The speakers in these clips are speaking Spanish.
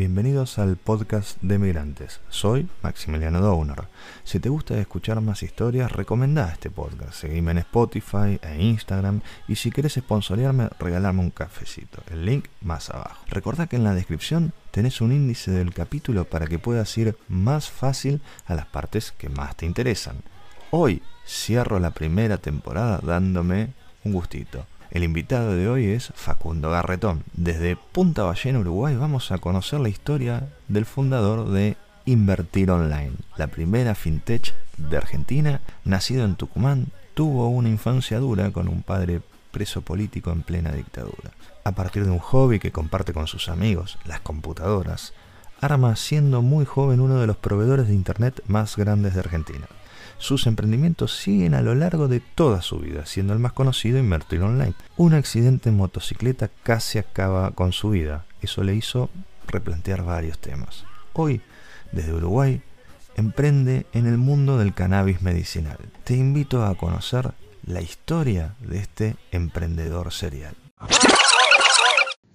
Bienvenidos al podcast de Migrantes. Soy Maximiliano Downer. Si te gusta escuchar más historias, recomendá este podcast. Seguime en Spotify e Instagram y si querés sponsorearme, regalame un cafecito. El link más abajo. Recordá que en la descripción tenés un índice del capítulo para que puedas ir más fácil a las partes que más te interesan. Hoy cierro la primera temporada dándome un gustito el invitado de hoy es Facundo Garretón. Desde Punta Ballena, Uruguay, vamos a conocer la historia del fundador de Invertir Online, la primera fintech de Argentina, nacido en Tucumán, tuvo una infancia dura con un padre preso político en plena dictadura. A partir de un hobby que comparte con sus amigos, las computadoras, arma siendo muy joven uno de los proveedores de Internet más grandes de Argentina. Sus emprendimientos siguen a lo largo de toda su vida, siendo el más conocido Invertir Online. Un accidente en motocicleta casi acaba con su vida. Eso le hizo replantear varios temas. Hoy, desde Uruguay, emprende en el mundo del cannabis medicinal. Te invito a conocer la historia de este emprendedor serial.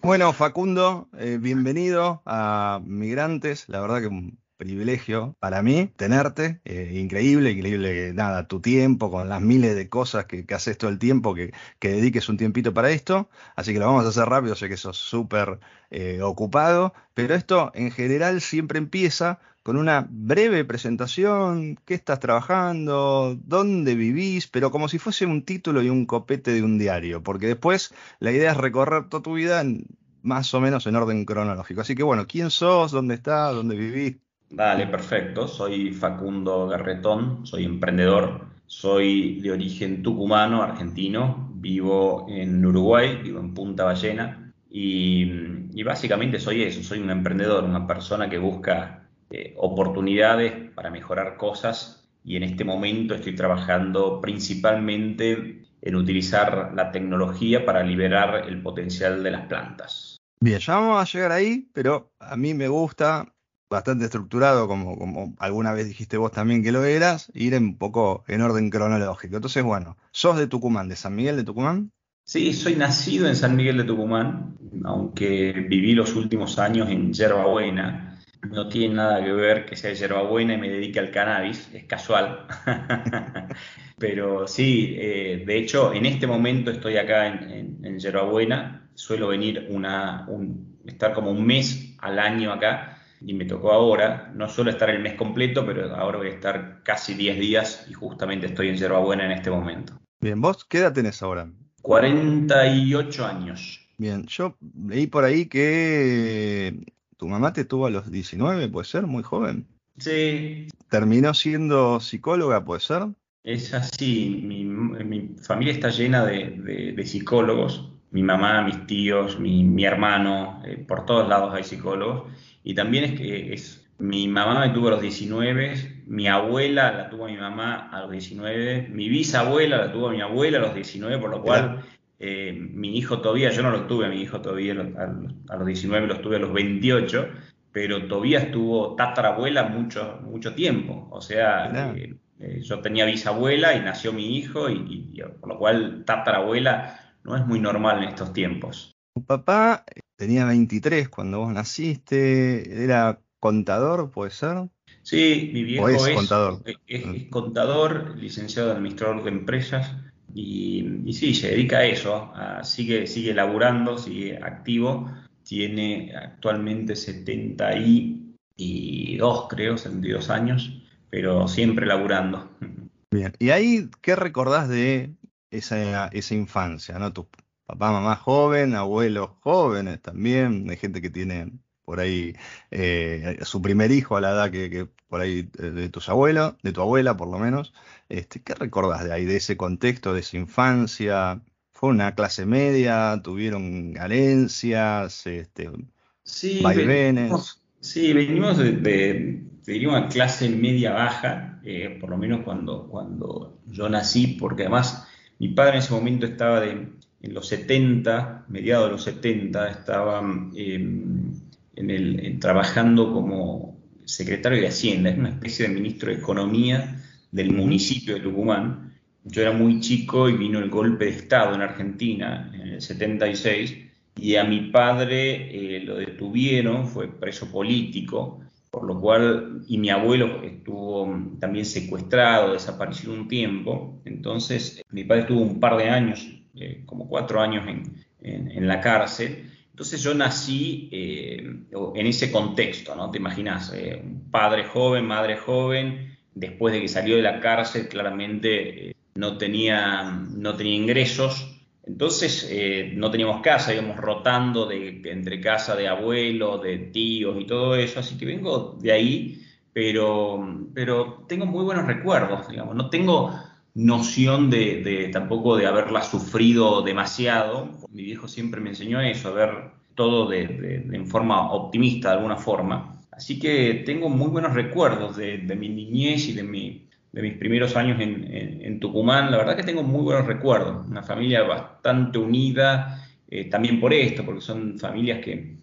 Bueno, Facundo, eh, bienvenido a Migrantes. La verdad que privilegio para mí tenerte. Eh, increíble, increíble, nada, tu tiempo, con las miles de cosas que, haces todo el tiempo, que, dediques un tiempito para esto. Así que lo vamos a hacer rápido, sé que sos súper eh, ocupado, pero esto en general siempre empieza con una breve presentación, qué estás trabajando, dónde vivís, pero como si fuese un título y un copete de un diario, porque después la idea es recorrer toda tu vida más o menos en orden cronológico. Así que bueno, ¿quién sos? ¿Dónde estás? ¿Dónde vivís? Dale, perfecto. Soy Facundo Garretón, soy emprendedor, soy de origen tucumano, argentino, vivo en Uruguay, vivo en Punta Ballena y, básicamente soy eso, soy un emprendedor, una persona que busca eh, oportunidades para mejorar cosas y en este momento estoy trabajando principalmente en utilizar la tecnología para liberar el potencial de las plantas. Bien, ya vamos a llegar ahí, pero a mí me gusta bastante estructurado, como, como alguna vez dijiste vos también que lo eras, ir un poco en orden cronológico. Entonces, bueno, sos de Tucumán, de San Miguel de Tucumán. Sí, soy nacido en San Miguel de Tucumán, aunque viví los últimos años en Yerbabuena. No tiene nada que ver que sea de Yerbabuena y me dedique al cannabis, es casual. Pero sí, eh, de hecho, en este momento estoy acá en, en, Yerbabuena. Suelo venir una, estar como un mes al año acá y me tocó ahora, no suelo estar el mes completo, pero ahora voy a estar casi 10 días y justamente estoy en Buena en este momento. Bien, ¿vos qué edad tenés ahora? 48 años. Bien, yo leí por ahí que tu mamá te tuvo a los 19, puede ser, muy joven. Sí. ¿Terminó siendo psicóloga, puede ser? Es así, mi, familia está llena de, psicólogos, mi mamá, mis tíos, mi, hermano, eh, por todos lados hay psicólogos. Y también es que es, mi mamá me tuvo a los 19, mi abuela la tuvo a mi mamá a los 19, mi bisabuela la tuvo a mi abuela a los 19, por lo cual eh, mi hijo todavía, yo no lo tuve a mi hijo todavía a los, 19, lo tuve a los 28, pero todavía estuvo tatarabuela mucho, mucho tiempo. O sea, eh, eh, yo tenía bisabuela y nació mi hijo, y, por lo cual tatarabuela no es muy normal en estos tiempos. Tu papá tenía 23 cuando vos naciste, era contador, ¿puede ser? Sí, mi viejo es, contador. Es, mm. contador, licenciado administrador de empresas y, sí, se dedica a eso, sigue, sigue laburando, sigue activo, tiene actualmente 72, creo, 72 años, pero siempre laburando. Bien, y ahí, ¿qué recordás de esa, esa infancia, ¿no? Papá, mamá joven, abuelos jóvenes también, hay gente que tiene por ahí eh, su primer hijo a la edad que, por ahí eh, de tus abuelos, de tu abuela por lo menos. Este, ¿Qué recordás de ahí, de ese contexto, de esa infancia? ¿Fue una clase media? ¿Tuvieron carencias? Este, sí, Venimos, sí, venimos de, una clase media baja, eh, por lo menos cuando, cuando yo nací, porque además mi padre en ese momento estaba de, en los 70, mediados de los 70, estaba em, trabajando como secretario de Hacienda, es una especie de ministro de Economía del municipio de Tucumán. Yo era muy chico y vino el golpe de Estado en Argentina en el 76 y a mi padre eh, lo detuvieron, fue preso político, por lo cual, y mi abuelo estuvo también secuestrado, desapareció un tiempo, entonces mi padre estuvo un par de años, eh, como cuatro años en, en, la cárcel, entonces yo nací eh, en ese contexto, ¿no? Te imaginas, un padre joven, madre joven, después de que salió de la cárcel, claramente no, tenía, no tenía ingresos, entonces eh, no teníamos casa, íbamos rotando de, entre casa de abuelos, de tíos y todo eso, así que vengo de ahí, pero, pero tengo muy buenos recuerdos, digamos, no tengo noción de, tampoco de haberla sufrido demasiado. Mi viejo siempre me enseñó eso, a ver todo de, en forma optimista de alguna forma. Así que tengo muy buenos recuerdos de, mi niñez y de mi, de mis primeros años en, Tucumán, la verdad que tengo muy buenos recuerdos, una familia bastante unida, eh, también por esto, porque son familias que,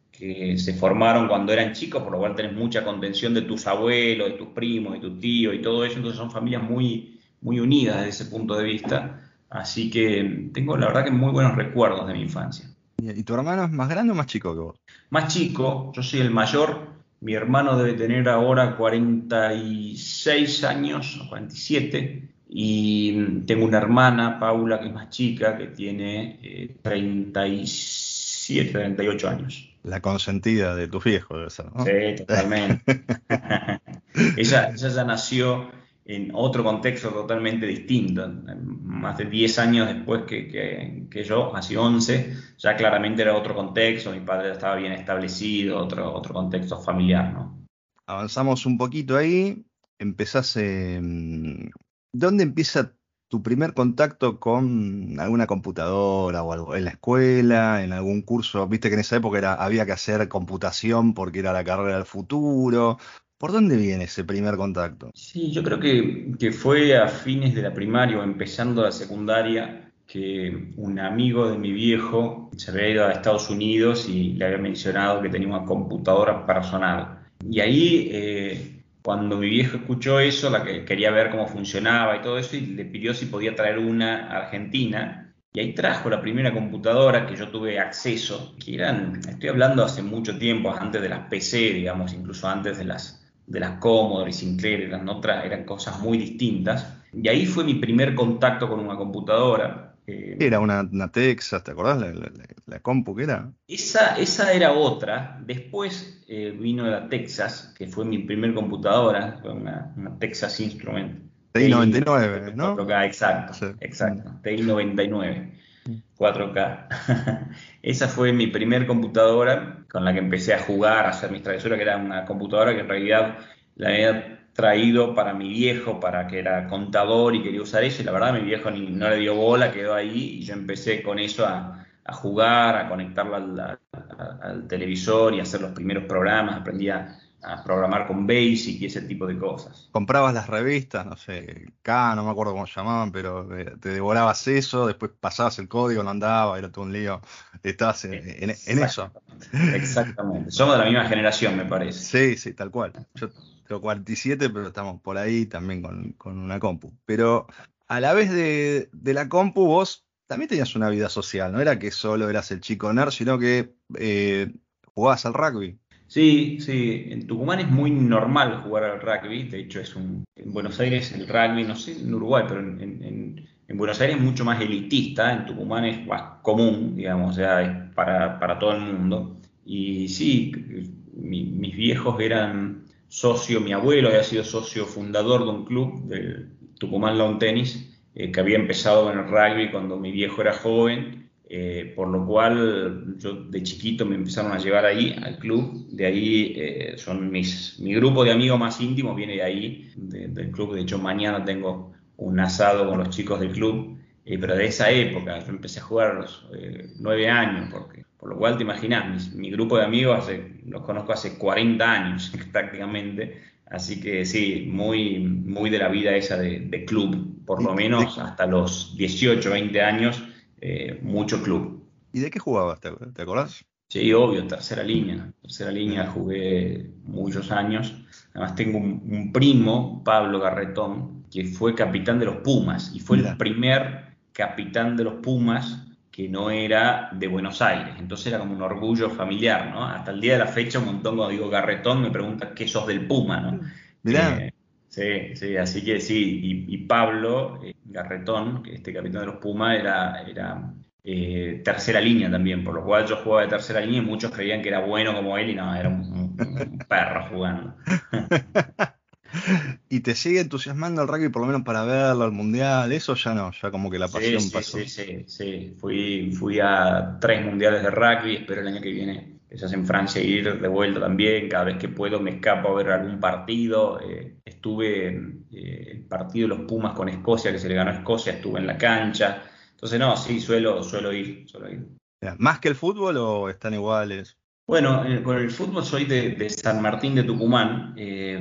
se formaron cuando eran chicos, por lo cual tenés mucha contención de tus abuelos, de tus primos, de tus tíos y todo eso, entonces son familias muy, muy unidas desde ese punto de vista, así que tengo la verdad que muy buenos recuerdos de mi infancia. ¿Y tu hermano es más grande o más chico que vos? Más chico, yo soy el mayor, mi hermano debe tener ahora 46 años, o 47, y tengo una hermana, Paula, que es más chica, que tiene 37, eh, 38 años. La consentida de tus viejos, debe ser, ¿no? Sí, totalmente. ella, ella ya nació en otro contexto totalmente distinto. Más de 10 años después que, yo, hace 11, ya claramente era otro contexto, mi padre ya estaba bien establecido, otro, otro contexto familiar, ¿no? Avanzamos un poquito ahí, empezás, ¿dónde empieza tu primer contacto con alguna computadora o algo? ¿En la escuela? ¿En algún curso? Viste que en esa época era, había que hacer computación porque era la carrera del futuro. ¿Por dónde viene ese primer contacto? Sí, yo creo que, fue a fines de la primaria o empezando la secundaria que un amigo de mi viejo se había ido a Estados Unidos y le había mencionado que tenía una computadora personal. Y ahí, eh, cuando mi viejo escuchó eso, la que quería ver cómo funcionaba y todo eso, y le pidió si podía traer una a Argentina. Y ahí trajo la primera computadora que yo tuve acceso, que eran, estoy hablando hace mucho tiempo, antes de las PC, digamos, incluso antes de las de las Commodore y Sinclair eran, otras, eran cosas muy distintas. Y ahí fue mi primer contacto con una computadora. Eh, era una, Texas, ¿te acordás la, compu que era? Esa, esa era otra. Después eh, vino la Texas, que fue mi primer computadora, fue una, Texas Instrument. TI 99, ¿no? exacto, exacto. TI 99. 4K. Esa fue mi primer computadora con la que empecé a jugar, a hacer mis travesuras, que era una computadora que en realidad la había traído para mi viejo, para que era contador y quería usar eso, y la verdad mi viejo ni, no le dio bola, quedó ahí, y yo empecé con eso a, jugar, a conectarla al, al, televisor y hacer los primeros programas, aprendí a, a programar con Basic y ese tipo de cosas. Comprabas las revistas, no sé, K, no me acuerdo cómo se llamaban, pero te devorabas eso, después pasabas el código, no andaba, era todo un lío. Estabas en, eso. Exactamente. Somos de la misma generación, me parece. Sí, sí, tal cual. Yo tengo 47, pero estamos por ahí también con, una compu. Pero a la vez de, la compu, vos también tenías una vida social, no era que solo eras el chico nerd, sino que eh, jugabas al rugby. Sí, sí, en Tucumán es muy normal jugar al rugby, de hecho es un, en Buenos Aires el rugby, no sé en Uruguay, pero en, Buenos Aires es mucho más elitista, en Tucumán es más común, digamos, o sea, es para, todo el mundo. Y sí, mis viejos eran socio, mi abuelo había sido socio fundador de un club, del Tucumán Lawn Tennis, eh, que había empezado en el rugby cuando mi viejo era joven eh, por lo cual yo de chiquito me empezaron a llevar ahí al club, de ahí eh, son mis, mi grupo de amigos más íntimos viene de ahí, del club, de hecho mañana tengo un asado con los chicos del club, eh, pero de esa época, yo empecé a jugar a los nueve años, porque, por lo cual te imaginas, mi, grupo de amigos los conozco hace 40 años prácticamente, así que sí, muy, muy de la vida esa de, de club, por lo menos hasta los 18, 20 años eh, mucho club. ¿Y de qué jugabas? ¿Te, acordás? Sí, obvio, tercera línea. Tercera línea jugué muchos años. Además tengo un, primo, Pablo Garretón, que fue capitán de los Pumas y fue el primer capitán de los Pumas que no era de Buenos Aires. Entonces era como un orgullo familiar, ¿no? Hasta el día de la fecha, un montón cuando digo Garretón me preguntan qué sos del Puma, ¿no? Mirá. Eh, sí, sí, así que sí. Y, Pablo eh, Garretón, este capitán de los Pumas, era, era eh, tercera línea también, por lo cual yo jugaba de tercera línea y muchos creían que era bueno como él y no, era un perro jugando. ¿Y te sigue entusiasmando el rugby por lo menos para verlo, al mundial? Eso ya no, ya como que la pasión sí, pasó. Sí, sí, sí. Fui, fui a tres mundiales de rugby, espero el año que viene que se hace en Francia ir de vuelta también. Cada vez que puedo me escapo a ver algún partido. Eh, estuve en eh, el partido de los Pumas con Escocia, que se le ganó a Escocia, estuve en la cancha. Entonces, no, sí, suelo, suelo ir, suelo ir. ¿Más que el fútbol o están iguales? Bueno, eh, con el fútbol soy de, San Martín de Tucumán eh,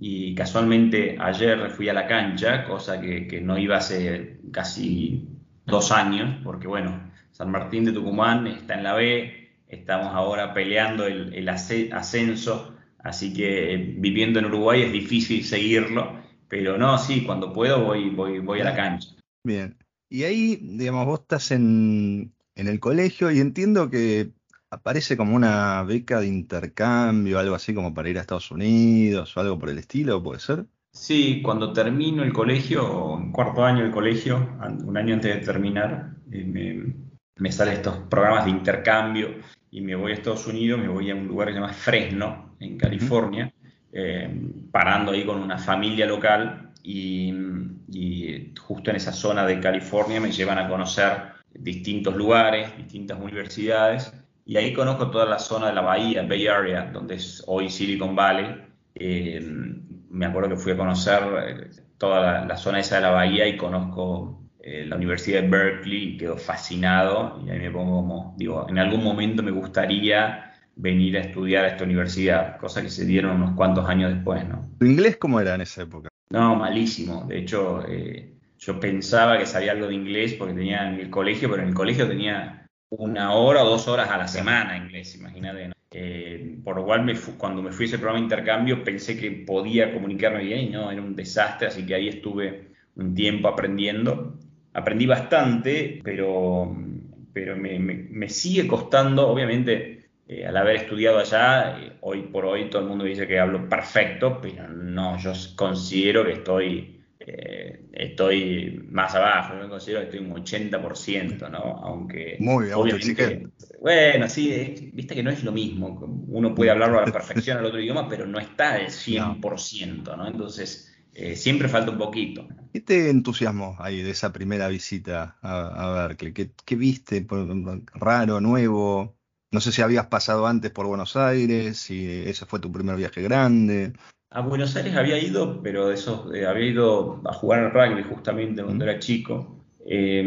y casualmente ayer fui a la cancha, cosa que, no iba hace casi dos años, porque bueno, San Martín de Tucumán está en la B, estamos ahora peleando el, ascenso, así que eh, viviendo en Uruguay es difícil seguirlo, pero no, sí, cuando puedo voy, voy, voy a la cancha. Bien, y ahí, digamos, vos estás en, en el colegio y entiendo que aparece como una beca de intercambio, algo así como para ir a Estados Unidos o algo por el estilo, ¿puede ser? Sí, cuando termino el colegio, cuarto año del colegio, un año antes de terminar, eh, me, salen estos programas de intercambio y me voy a Estados Unidos, me voy a un lugar que se llama Fresno, en California, eh, parando ahí con una familia local y, y justo en esa zona de California me llevan a conocer distintos lugares, distintas universidades y ahí conozco toda la zona de la bahía, Bay Area, donde es hoy Silicon Valley. Eh, me acuerdo que fui a conocer eh, toda la, zona esa de la bahía y conozco eh, la Universidad de Berkeley y quedo fascinado. Y ahí me pongo como, digo, en algún momento me gustaría venir a estudiar a esta universidad, cosa que se dieron unos cuantos años después, ¿no? ¿Tu inglés cómo era en esa época? No, malísimo. De hecho, yo pensaba que sabía algo de inglés porque tenía en el colegio, pero en el colegio tenía una hora o dos horas a la semana inglés, imagínate. Eh, por lo cual, me cuando me fui a ese programa de intercambio, pensé que podía comunicarme bien y no, era un desastre, así que ahí estuve un tiempo aprendiendo. Aprendí bastante, pero, pero me, sigue costando, obviamente, eh, al haber estudiado allá, eh, hoy por hoy todo el mundo dice que hablo perfecto, pero no, yo considero que estoy eh, estoy más abajo, yo considero que estoy un 80%, ¿no? Aunque Muy obviamente, bueno, sí, viste que no es lo mismo, uno puede hablarlo a la perfección al otro idioma, pero no está al 100%, ¿no? Entonces, siempre falta un poquito. ¿Qué te entusiasmó ahí de esa primera visita a, Berkeley? ¿Qué, ¿Qué, viste raro, nuevo? No sé si habías pasado antes por Buenos Aires, si ese fue tu primer viaje grande. A Buenos Aires había ido, pero eso, eh, había ido a jugar al rugby justamente cuando era chico. Eh,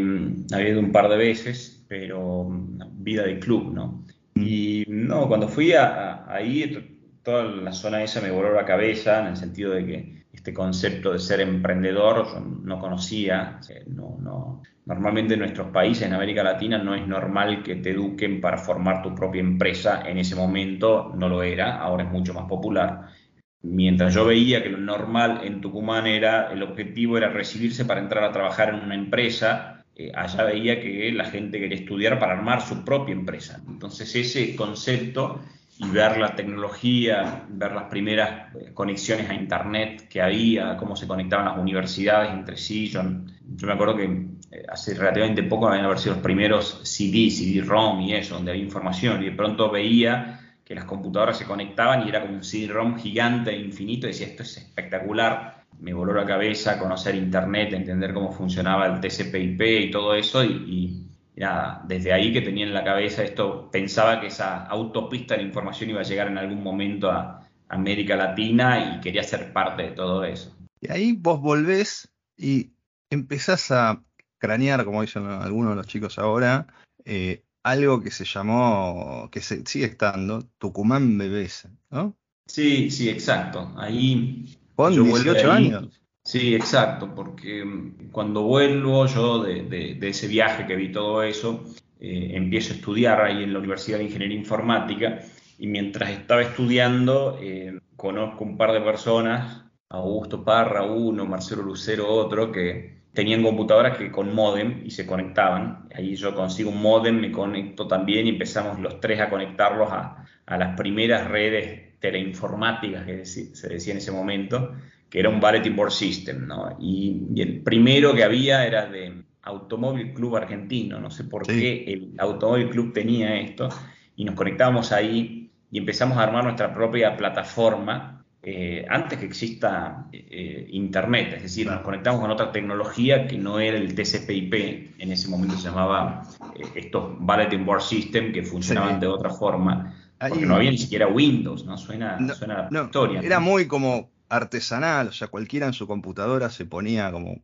había ido un par de veces, pero mm, vida de club, ¿no? Y no, cuando fui a, ahí, toda la zona esa me voló la cabeza en el sentido de que este concepto de ser emprendedor yo no conocía. No, no. Normalmente en nuestros países, en América Latina, no es normal que te eduquen para formar tu propia empresa. En ese momento no lo era, ahora es mucho más popular mientras yo veía que lo normal en Tucumán era, el objetivo era recibirse para entrar a trabajar en una empresa, eh, allá veía que la gente quería estudiar para armar su propia empresa. Entonces ese concepto y ver la tecnología, ver las primeras eh, conexiones a Internet que había, cómo se conectaban las universidades entre sí. Yo, me acuerdo que eh, hace relativamente poco habían sido los primeros CD, CD-ROM y eso, donde había información, y de pronto veía que las computadoras se conectaban y era como un CD-ROM gigante infinito, y decía, esto es espectacular, me voló la cabeza conocer Internet, entender cómo funcionaba el TCP/IP y todo eso, y, nada, desde ahí que tenía en la cabeza esto, pensaba que esa autopista de información iba a llegar en algún momento a América Latina y quería ser parte de todo eso. Y ahí vos volvés y empezás a cranear, como dicen algunos de los chicos ahora, eh, algo que se llamó, que se, sigue estando, Tucumán Bebés, ¿no? Sí, sí, exacto. Ahí. Con 18 años. Sí, exacto, porque mm, cuando vuelvo yo de, ese viaje que vi todo eso, eh, empiezo a estudiar ahí en la Universidad de Ingeniería Informática y mientras estaba estudiando eh, conozco un par de personas, Augusto Parra uno, Marcelo Lucero otro, que, tenían computadoras que con modem y se conectaban. Ahí yo consigo un modem, me conecto también y empezamos los tres a conectarlos a, las primeras redes teleinformáticas que se decía en ese momento, que era un Bulletin Board System, ¿no? Y, el primero que había era de Automóvil Club Argentino, no sé por qué el Automóvil Club tenía esto, y nos conectábamos ahí y empezamos a armar nuestra propia plataforma eh, antes que exista eh, Internet, es decir, nos conectamos con otra tecnología que no era el TCP/IP, en ese momento se llamaba eh, estos Bulletin Board System que funcionaban de otra forma, porque no había ni siquiera Windows, ¿no? Suena, suena la historia. Era muy como artesanal, o sea, cualquiera en su computadora se ponía como,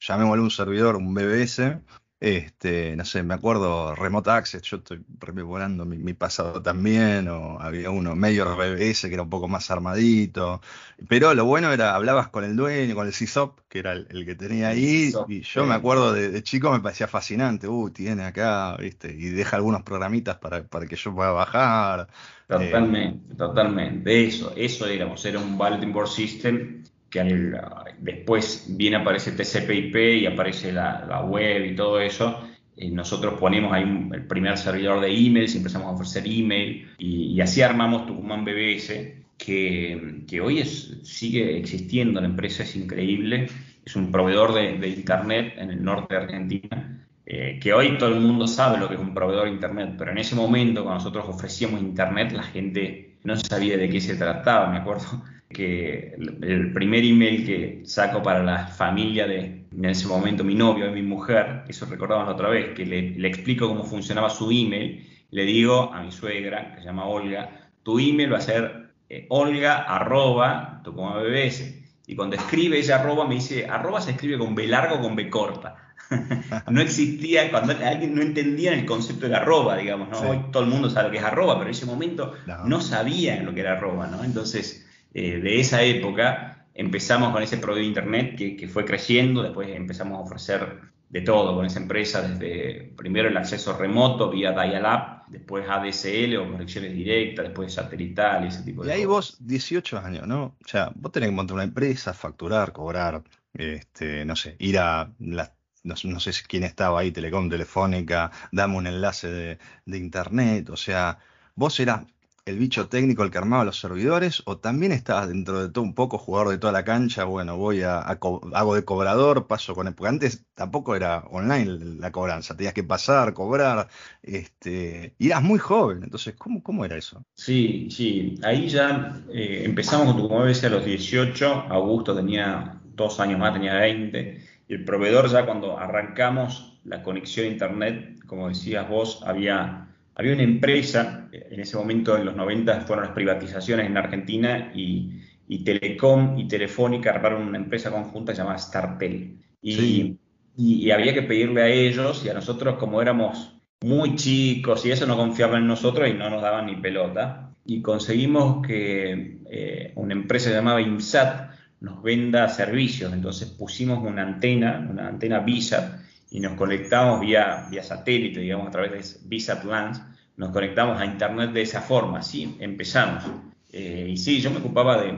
llamémosle un servidor, un BBS, este, no sé, me acuerdo Remote Access, yo estoy rememorando mi, pasado también, o había uno medio RBS que era un poco más armadito, pero lo bueno era, hablabas con el dueño, con el CISOP, que era el, que tenía ahí, y yo me acuerdo de, chico me parecía fascinante, uh, tiene acá, viste, y deja algunos programitas para, para que yo pueda bajar. Totalmente, totalmente, eso, eso éramos, era un bulletin board system que después viene aparece TCP/IP y aparece la, web y todo eso. Y nosotros ponemos ahí el primer servidor de emails y empezamos a ofrecer email y, así armamos Tucumán BBS, que, que hoy es, sigue existiendo, la empresa es increíble, es un proveedor de, Internet en el norte de Argentina, eh, que hoy todo el mundo sabe lo que es un proveedor de Internet, pero en ese momento cuando nosotros ofrecíamos Internet la gente no sabía de qué se trataba, me acuerdo que el primer email que saco para la familia de, en ese momento, mi novio y mi mujer, eso recordamos la otra vez, que le, explico cómo funcionaba su email, le digo a mi suegra, que se llama Olga, tu email va a ser eh, olga arroba BBS. Y cuando escribe ese arroba me dice, arroba se escribe con B largo o con B corta. no existía, cuando alguien no entendía el concepto de arroba, digamos, ¿no? Hoy todo el mundo sabe lo que es arroba, pero en ese momento no, no sabían lo que era arroba, ¿no? Entonces, eh, de esa época, empezamos con ese proveedor de Internet que, fue creciendo, después empezamos a ofrecer de todo con esa empresa, desde primero el acceso remoto vía dial-up, después ADSL o conexiones directas, después satelital y ese tipo de cosas. Y ahí vos, 18 años, ¿no? O sea, vos tenés que montar una empresa, facturar, cobrar, este, no sé, ir a las no, sé quién estaba ahí, Telecom, Telefónica, dame un enlace de, de, internet, o sea, vos eras el bicho técnico el que armaba los servidores o también estabas dentro de todo un poco jugador de toda la cancha, bueno, voy a, hago de cobrador, paso con él, porque antes tampoco era online la cobranza, tenías que pasar, cobrar, este, y eras muy joven, entonces, ¿cómo, cómo era eso? Sí, sí, ahí ya eh, empezamos con tu como a los 18, Augusto tenía dos años más, tenía 20, y el proveedor ya cuando arrancamos la conexión a internet, como decías vos, había había una empresa, en ese momento en los 90 fueron las privatizaciones en Argentina y, Telecom y Telefónica armaron una empresa conjunta llamada Startel. Y, y, había que pedirle a ellos y a nosotros como éramos muy chicos y eso no confiaban en nosotros y no nos daban ni pelota. Y conseguimos que eh, una empresa llamada IMSAT nos venda servicios. Entonces pusimos una antena, una antena VISAT, y nos conectamos vía, vía satélite, digamos, a través de VSAT LANs, nos conectamos a Internet de esa forma, sí, empezamos. Eh, y sí, yo me ocupaba de,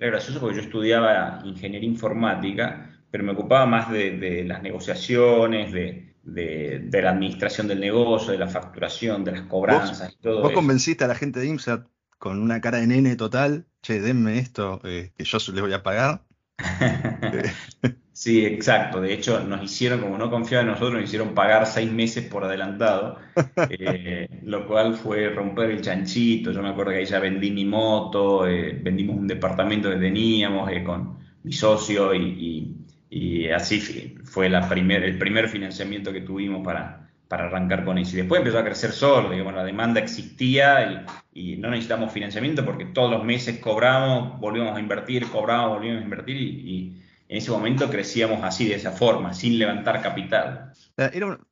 era gracioso porque yo estudiaba ingeniería informática, pero me ocupaba más de, las negociaciones, de, de, la administración del negocio, de la facturación, de las cobranzas y todo. ¿Vos convenciste a la gente de IMSAT con una cara de nene total? Che, denme esto eh, que yo les voy a pagar. Sí, exacto. De hecho, nos hicieron, como no confiaban en nosotros, nos hicieron pagar seis meses por adelantado, eh, lo cual fue romper el chanchito. Yo me acuerdo que ahí ya vendí mi moto, eh, vendimos un departamento que teníamos eh, con mi socio y, así fue la el primer financiamiento que tuvimos para, para arrancar con eso. Y después empezó a crecer solo, digamos, la demanda existía y, no necesitamos financiamiento porque todos los meses cobramos, volvíamos a invertir, cobramos, volvíamos a invertir y en ese momento crecíamos así, de esa forma, sin levantar capital.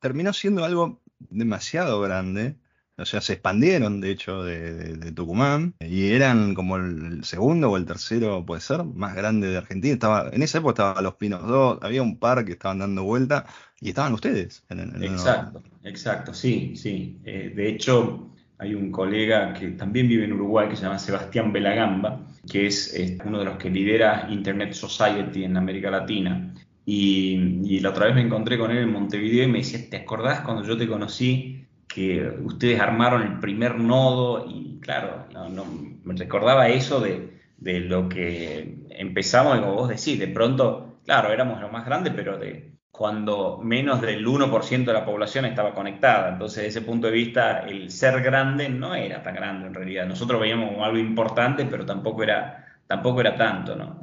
terminó siendo algo demasiado grande. O sea, se expandieron, de hecho, de, Tucumán y eran como el segundo o el tercero, puede ser, más grande de Argentina. Estaba, en esa época estaban Los Pinos 2, había un par que estaban dando vuelta y estaban ustedes. exacto, exacto, sí, sí. Eh, de hecho, hay un colega que también vive en Uruguay que se llama Sebastián Belagamba, que es, uno de los que lidera Internet Society en América Latina. Y, la otra vez me encontré con él en Montevideo y me decía, ¿te acordás cuando yo te conocí que ustedes armaron el primer nodo? Y claro, no, me recordaba eso de, de, lo que empezamos, como vos decís, de pronto, claro, éramos lo más grande, pero de cuando menos del 1% de la población estaba conectada. Entonces, desde ese punto de vista, el ser grande no era tan grande en realidad. Nosotros veíamos como algo importante, pero tampoco era tampoco era tanto, ¿no?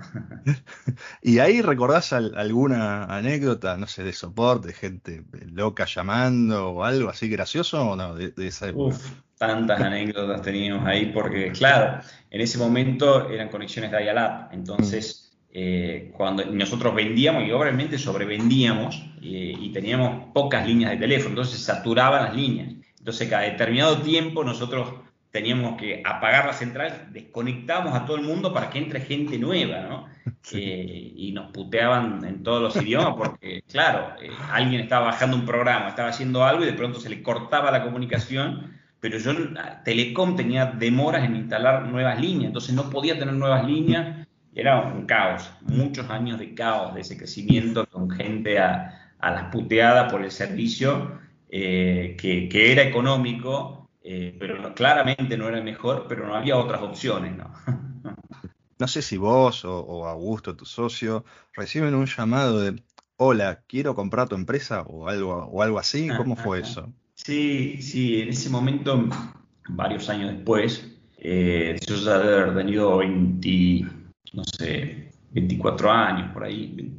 ¿Y ahí recordás alguna anécdota, no sé, de soporte, gente loca llamando o algo así gracioso o no de, esa época? Uf, tantas anécdotas teníamos ahí porque, claro, en ese momento eran conexiones de dial-up, entonces eh, cuando nosotros vendíamos y obviamente sobrevendíamos eh, y teníamos pocas líneas de teléfono, entonces saturaban las líneas. Entonces cada determinado tiempo nosotros teníamos que apagar la central, desconectábamos a todo el mundo para que entre gente nueva, ¿no? Eh, y nos puteaban en todos los idiomas porque, claro, eh, alguien estaba bajando un programa, estaba haciendo algo y de pronto se le cortaba la comunicación, pero yo, Telecom tenía demoras en instalar nuevas líneas, entonces no podía tener nuevas líneas, era un caos, muchos años de caos, de ese crecimiento con gente a, las puteadas por el servicio, eh, que, que era económico, eh, pero claramente no era el mejor, pero no había otras opciones, ¿no? no sé si vos o, Augusto, tu socio, reciben un llamado de, hola, quiero comprar tu empresa o algo, o algo así, ¿cómo fue eso? Sí, sí, en ese momento, varios años después, eh, yo ya haber tenido 20, no sé, 24 años por ahí,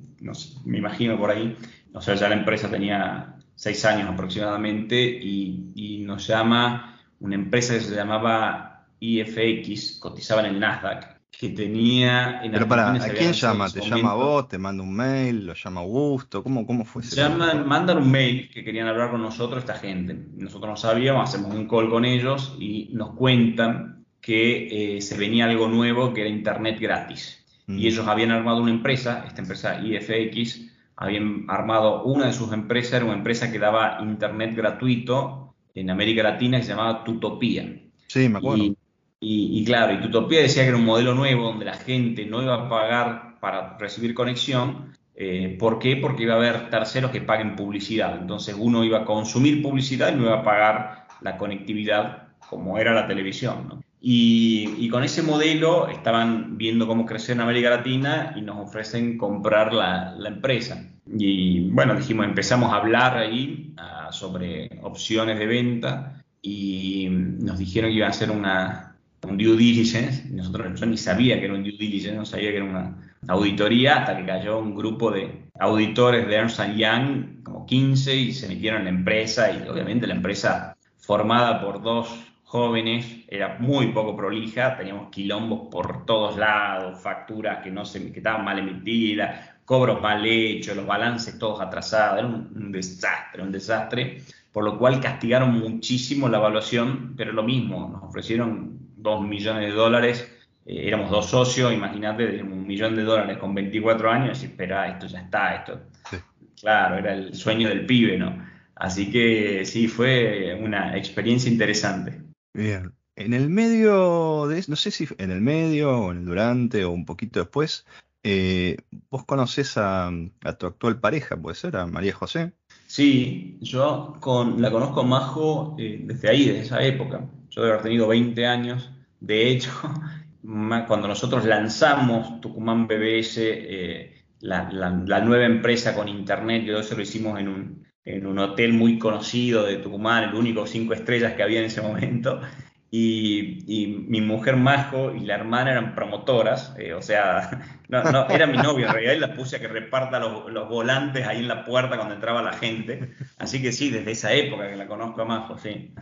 me imagino por ahí, o sea, ya la empresa tenía 6 años aproximadamente y, y nos llama una empresa que se llamaba IFX, cotizaba en el Nasdaq, que tenía... En Pero para, ¿a quién llama? ¿Te llama a vos? ¿Te manda un mail? ¿Lo llama Augusto? ¿Cómo, cómo fue ese Llaman, Mandan un mail que querían hablar con nosotros esta gente. Nosotros no sabíamos, hacemos un call con ellos y nos cuentan que eh, se venía algo nuevo que era Internet gratis. Y mm. ellos habían armado una empresa, esta empresa IFX, habían armado una de sus empresas, era una empresa que daba Internet gratuito en América Latina que se llamaba Tutopía. Sí, me acuerdo. Y, claro, y Tutopía decía que era un modelo nuevo donde la gente no iba a pagar para recibir conexión. Eh, ¿Por qué? Porque iba a haber terceros que paguen publicidad. Entonces uno iba a consumir publicidad y no iba a pagar la conectividad como era la televisión. Y, con ese modelo estaban viendo cómo crecer en América Latina y nos ofrecen comprar la, la empresa. Y bueno, dijimos, empezamos a hablar ahí sobre opciones de venta y nos dijeron que iban a hacer una, un due diligence. Nosotros yo ni sabía que era un due diligence, no sabía que era una auditoría hasta que cayó un grupo de auditores de Ernst Young, como 15, y se metieron en la empresa y obviamente la empresa formada por dos jóvenes era muy poco prolija, teníamos quilombos por todos lados, facturas que no se que estaban mal emitidas, cobros mal hechos, los balances todos atrasados, era un, desastre, un desastre, por lo cual castigaron muchísimo la evaluación, pero lo mismo, nos ofrecieron dos millones de dólares, eh, éramos dos socios, imagínate, un millón de dólares con 24 años, y espera, esto ya está, esto. Claro, era el sueño del pibe, ¿no? Así que sí, fue una experiencia interesante. Bien. En el medio de, no sé si en el medio o en el durante o un poquito después, eh, ¿Vos conocés a, tu actual pareja, puede ser, a María José? Sí, yo la conozco Majo eh, desde ahí, desde esa época. Yo debo haber tenido 20 años. De hecho, cuando nosotros lanzamos Tucumán BBS, eh, la, nueva empresa con internet, yo eso lo hicimos en un, en un hotel muy conocido de Tucumán, el único cinco estrellas que había en ese momento. Y, mi mujer Majo y la hermana eran promotoras, eh, o sea, no, no, era mi novia en realidad y la puse a que reparta los, los, volantes ahí en la puerta cuando entraba la gente. Así que sí, desde esa época que la conozco a Majo, sí.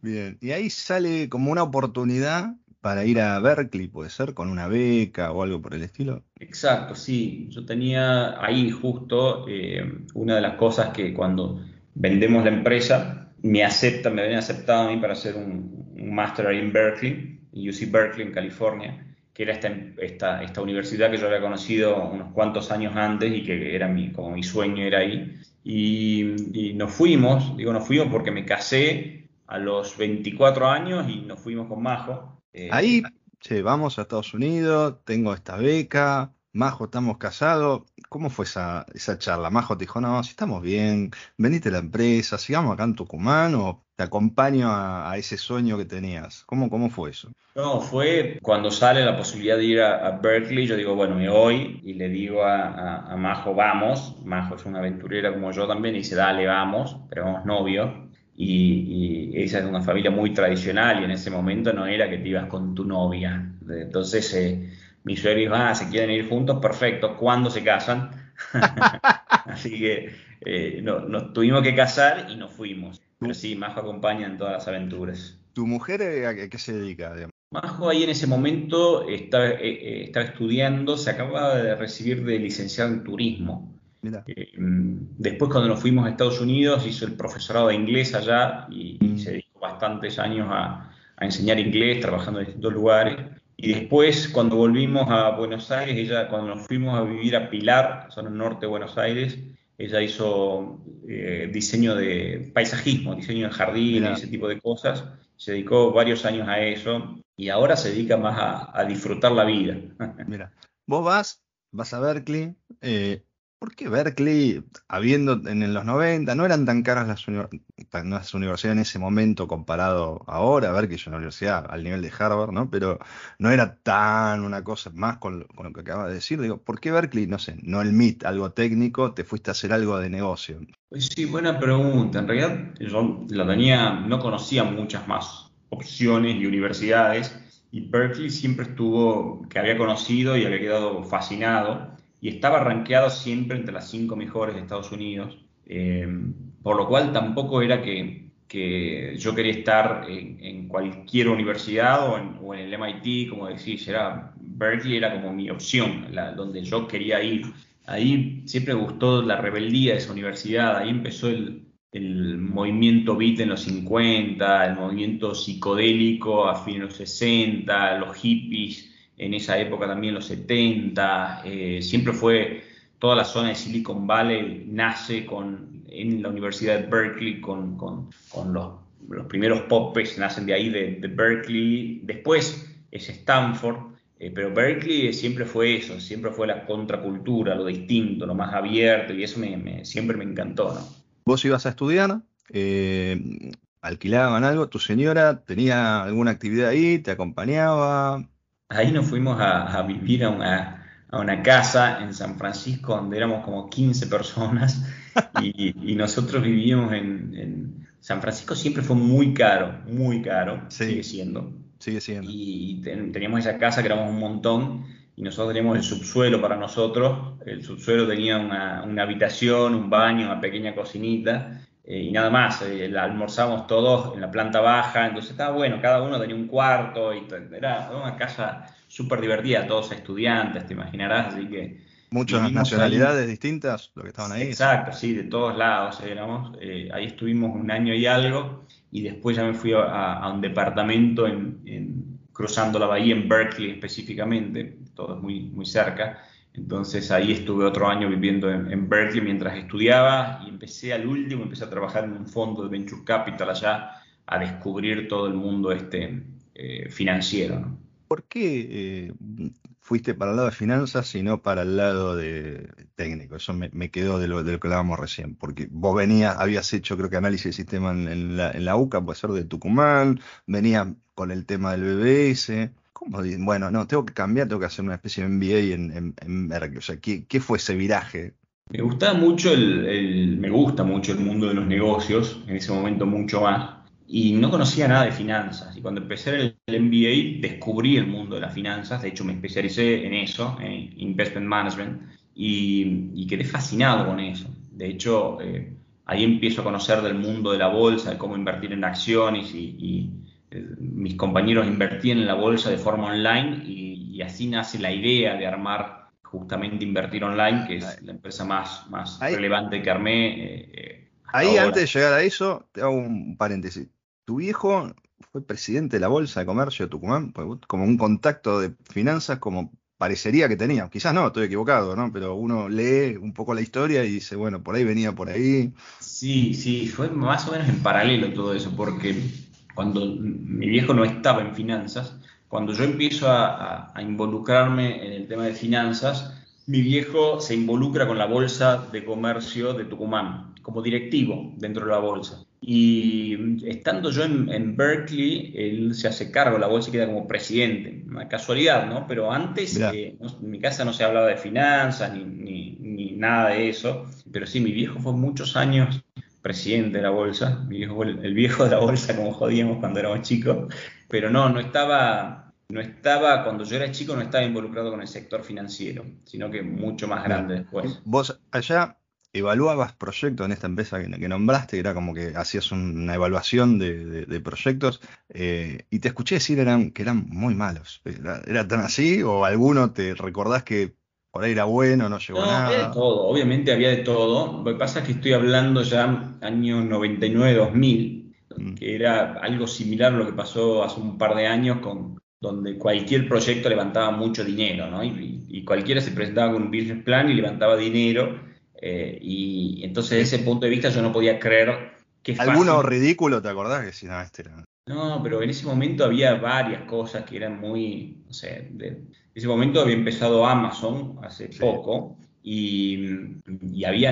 Bien, y ahí sale como una oportunidad para ir a Berkeley, puede ser, con una beca o algo por el estilo. Exacto, sí. Yo tenía ahí justo eh, una de las cosas que cuando vendemos la empresa, me aceptan, me habían aceptado a mí para hacer un, un máster ahí en Berkeley, en UC Berkeley, en California, que era esta, esta, esta, universidad que yo había conocido unos cuantos años antes y que era mi, como mi sueño era ahí. Y, nos fuimos, digo nos fuimos porque me casé a los 24 años y nos fuimos con Majo. Eh, ahí, che, vamos a Estados Unidos, tengo esta beca, Majo, estamos casados. ¿Cómo fue esa, esa charla? Majo te dijo, no, si estamos bien, venite a la empresa, sigamos acá en Tucumán o te acompaño a, ese sueño que tenías. ¿Cómo, ¿Cómo fue eso? No, fue cuando sale la posibilidad de ir a, Berkeley, yo digo, bueno, me voy y le digo a, Majo, vamos. Majo es una aventurera como yo también y dice, dale, vamos, pero vamos novio. Y, y, esa es una familia muy tradicional y en ese momento no era que te ibas con tu novia. Entonces eh, mis suegros ah, se quieren ir juntos, perfecto, ¿cuándo se casan? Así que eh, no, nos tuvimos que casar y nos fuimos. Pero sí, Majo acompaña en todas las aventuras. ¿Tu mujer eh, a qué se dedica? Majo ahí en ese momento estaba, estaba estudiando, se acaba de recibir de licenciado en turismo. Después cuando nos fuimos a Estados Unidos hizo el profesorado de inglés allá y, se dedicó bastantes años a, a enseñar inglés, trabajando en distintos lugares. Y después, cuando volvimos a Buenos Aires, ella, cuando nos fuimos a vivir a Pilar, zona norte de Buenos Aires, ella hizo eh, diseño de paisajismo, diseño de jardines, ese tipo de cosas. Se dedicó varios años a eso y ahora se dedica más a, disfrutar la vida. Mira, vos vas, vas a Berkeley, eh, ¿Por qué Berkeley, habiendo en los 90, no eran tan caras las, universidades en ese momento comparado ahora? Berkeley es una universidad al nivel de Harvard, ¿no? Pero no era tan una cosa más con, lo que acabas de decir. Digo, ¿por qué Berkeley, no sé, no el MIT, algo técnico, te fuiste a hacer algo de negocio? Pues sí, buena pregunta. En realidad yo la tenía, no conocía muchas más opciones y universidades. Y Berkeley siempre estuvo, que había conocido y había quedado fascinado y estaba rankeado siempre entre las cinco mejores de Estados Unidos, eh, por lo cual tampoco era que, yo quería estar en, cualquier universidad o en, el MIT, como decís, era, Berkeley era como mi opción, donde yo quería ir. Ahí siempre gustó la rebeldía de esa universidad, ahí empezó el, el movimiento beat en los 50, el movimiento psicodélico a fines de los 60, los hippies, en esa época también los 70, eh, siempre fue toda la zona de Silicon Valley, nace con, en la Universidad de Berkeley con, con, los, los, primeros popes, nacen de ahí, de, Berkeley, después es Stanford, eh, pero Berkeley siempre fue eso, siempre fue la contracultura, lo distinto, lo más abierto, y eso me, siempre me encantó. ¿no? Vos ibas a estudiar, eh, alquilaban algo, tu señora tenía alguna actividad ahí, te acompañaba, ahí nos fuimos a, vivir a una, casa en San Francisco donde éramos como 15 personas y, nosotros vivíamos en, San Francisco siempre fue muy caro, muy caro, sigue siendo. Sigue siendo. Y, teníamos esa casa que éramos un montón y nosotros teníamos el subsuelo para nosotros. El subsuelo tenía una, una habitación, un baño, una pequeña cocinita eh, y nada más, eh, almorzamos todos en la planta baja, entonces estaba bueno, cada uno tenía un cuarto, y era una casa súper divertida, todos estudiantes, te imaginarás, así que... Muchas nacionalidades distintas, lo que estaban ahí. Exacto, sí, de todos lados éramos. Eh, ahí estuvimos un año y algo, y después ya me fui a, un departamento en, cruzando la bahía en Berkeley específicamente, todo es muy, muy cerca, entonces ahí estuve otro año viviendo en, Berkeley mientras estudiaba y empecé al último, empecé a trabajar en un fondo de Venture Capital allá a descubrir todo el mundo este eh, financiero. ¿Por qué eh, fuiste para el lado de finanzas y no para el lado de técnico? Eso me, quedó de lo, de lo, que hablábamos recién, porque vos venías, habías hecho creo que análisis de sistema en, la, en la UCA, puede ser de Tucumán, venías con el tema del BBS bueno, no, tengo que cambiar, tengo que hacer una especie de MBA en, en, O sea, ¿qué, fue ese viraje? Me gustaba mucho el, me gusta mucho el mundo de los negocios, en ese momento mucho más, y no conocía nada de finanzas. Y cuando empecé el, MBA descubrí el mundo de las finanzas, de hecho me especialicé en eso, en Investment Management, y, quedé fascinado con eso. De hecho, eh, ahí empiezo a conocer del mundo de la bolsa, de cómo invertir en acciones y mis compañeros invertían en la bolsa de forma online y, así nace la idea de armar justamente Invertir Online, que es la empresa más, más relevante que armé. Eh, eh, ahí, antes de llegar a eso, te hago un paréntesis. Tu viejo fue presidente de la Bolsa de Comercio de Tucumán, pues, como un contacto de finanzas como parecería que tenía. Quizás no, estoy equivocado, ¿no? Pero uno lee un poco la historia y dice, bueno, por ahí venía por ahí. Sí, sí, fue más o menos en paralelo todo eso, porque cuando mi viejo no estaba en finanzas, cuando yo empiezo a, involucrarme en el tema de finanzas, mi viejo se involucra con la bolsa de comercio de Tucumán como directivo dentro de la bolsa. Y estando yo en, Berkeley, él se hace cargo la bolsa queda como presidente. Una casualidad, ¿no? Pero antes eh, en mi casa no se hablaba de finanzas ni, ni, nada de eso. Pero sí, mi viejo fue muchos años presidente de la bolsa. Viejo el, viejo de la bolsa, como jodíamos cuando éramos chicos. Pero no, no estaba, no estaba, cuando yo era chico, no estaba involucrado con el sector financiero, sino que mucho más grande después. Vos allá evaluabas proyectos en esta empresa que, nombraste, era como que hacías una evaluación de, proyectos, eh, y te escuché decir eran, que eran muy malos. ¿Era, tan así? ¿O alguno te recordás que por ahí era bueno, no llegó no, nada? Había de todo, obviamente había de todo. Lo que pasa es que estoy hablando ya año 99-2000, mm. que era algo similar a lo que pasó hace un par de años con donde cualquier proyecto levantaba mucho dinero, ¿no? Y, y cualquiera se presentaba con un business plan y levantaba dinero eh, y entonces, desde ese punto de vista, yo no podía creer que. ¿Alguno ridículo te acordás que si no, este era.? No, pero en ese momento había varias cosas que eran muy. No sé, en ese momento había empezado Amazon hace poco y, había,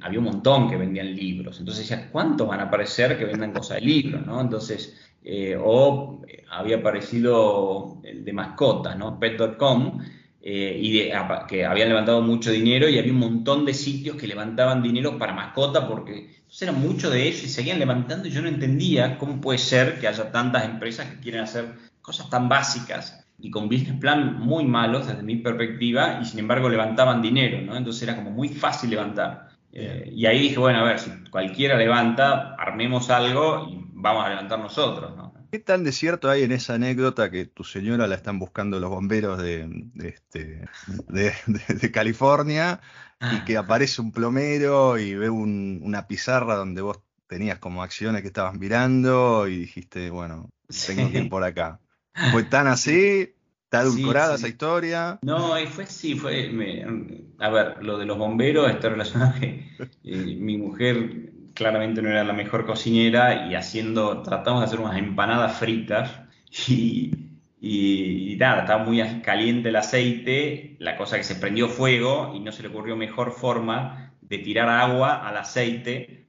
había un montón que vendían libros. Entonces decía, ¿cuántos van a aparecer que vendan cosas de libros? ¿no? Entonces, eh, o había aparecido el de mascotas, ¿no? Pet.com eh, y que habían levantado mucho dinero y había un montón de sitios que levantaban dinero para mascota porque era mucho de eso y seguían levantando y yo no entendía cómo puede ser que haya tantas empresas que quieren hacer cosas tan básicas y con business plan muy malos desde mi perspectiva y sin embargo levantaban dinero, ¿no? Entonces era como muy fácil levantar. Eh, y ahí dije, bueno, a ver, si cualquiera levanta, armemos algo y vamos a levantar nosotros, ¿no? ¿Qué tan de cierto hay en esa anécdota que tu señora la están buscando los bomberos de, este, de, California y que aparece un plomero y ve una pizarra donde vos tenías como acciones que estabas mirando y dijiste, bueno, tengo que ir por acá? ¿Fue tan así? ¿Está adulcorada esa historia? No, fue sí, fue. a ver, lo de los bomberos está relacionado a que eh, mi mujer claramente no era la mejor cocinera y haciendo, tratamos de hacer unas empanadas fritas y, nada, estaba muy caliente el aceite, la cosa que se prendió fuego y no se le ocurrió mejor forma de tirar agua al aceite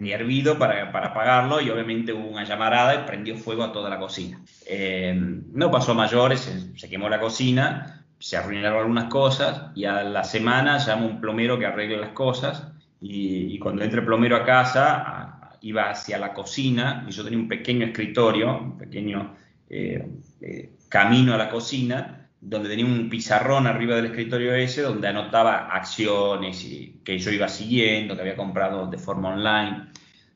ni hervido para, para apagarlo y obviamente hubo una llamarada y prendió fuego a toda la cocina. Eh, no pasó a mayores, se, se, quemó la cocina, se arruinaron algunas cosas y a la semana llama un plomero que arregle las cosas y, cuando entré plomero a casa, iba hacia la cocina y yo tenía un pequeño escritorio, un pequeño eh, eh, camino a la cocina, donde tenía un pizarrón arriba del escritorio ese, donde anotaba acciones que yo iba siguiendo, que había comprado de forma online.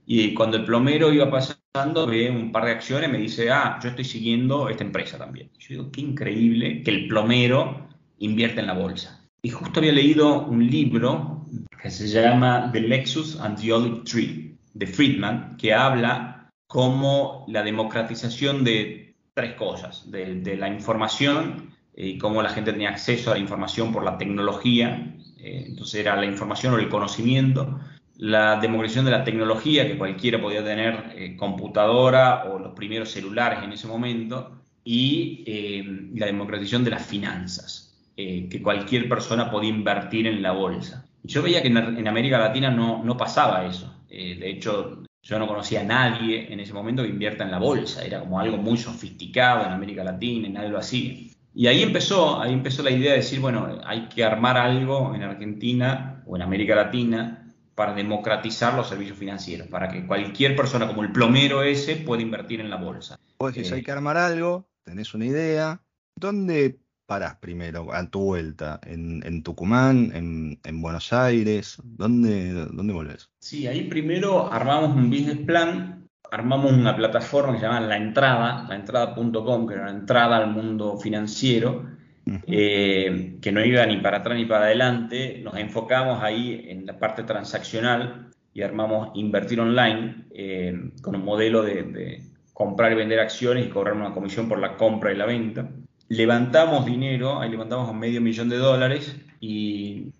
Y cuando el plomero iba pasando, ve un par de acciones, me dice, ah, yo estoy siguiendo esta empresa también. Yo digo, qué increíble que el plomero invierte en la bolsa. Y justo había leído un libro que se llama The Lexus and the Olive Tree de Friedman, que habla como la democratización de tres cosas, de, la información y cómo la gente tenía acceso a la información por la tecnología, eh, entonces era la información o el conocimiento, la democratización de la tecnología, que cualquiera podía tener eh, computadora o los primeros celulares en ese momento, y eh, la democratización de las finanzas, que cualquier persona podía invertir en la bolsa. Yo veía que en, América Latina no, no pasaba eso. Eh, de hecho, yo no conocía a nadie en ese momento que invierta en la bolsa. Era como algo muy sofisticado en América Latina, en algo así. Y ahí empezó, ahí empezó la idea de decir, bueno, hay que armar algo en Argentina o en América Latina para democratizar los servicios financieros, para que cualquier persona como el plomero ese pueda invertir en la bolsa. Vos decís, hay eh, que armar algo, tenés una idea. ¿Dónde parás primero a tu vuelta? ¿En, Tucumán? En, Buenos Aires? ¿Dónde, ¿Dónde volvés? Sí, ahí primero armamos un business plan, armamos una plataforma que se llama La Entrada, laentrada.com, que era una entrada al mundo financiero, eh, que no iba ni para atrás ni para adelante. Nos enfocamos ahí en la parte transaccional y armamos Invertir Online eh, con un modelo de, de comprar y vender acciones y cobrar una comisión por la compra y la venta levantamos dinero, ahí levantamos medio millón de dólares y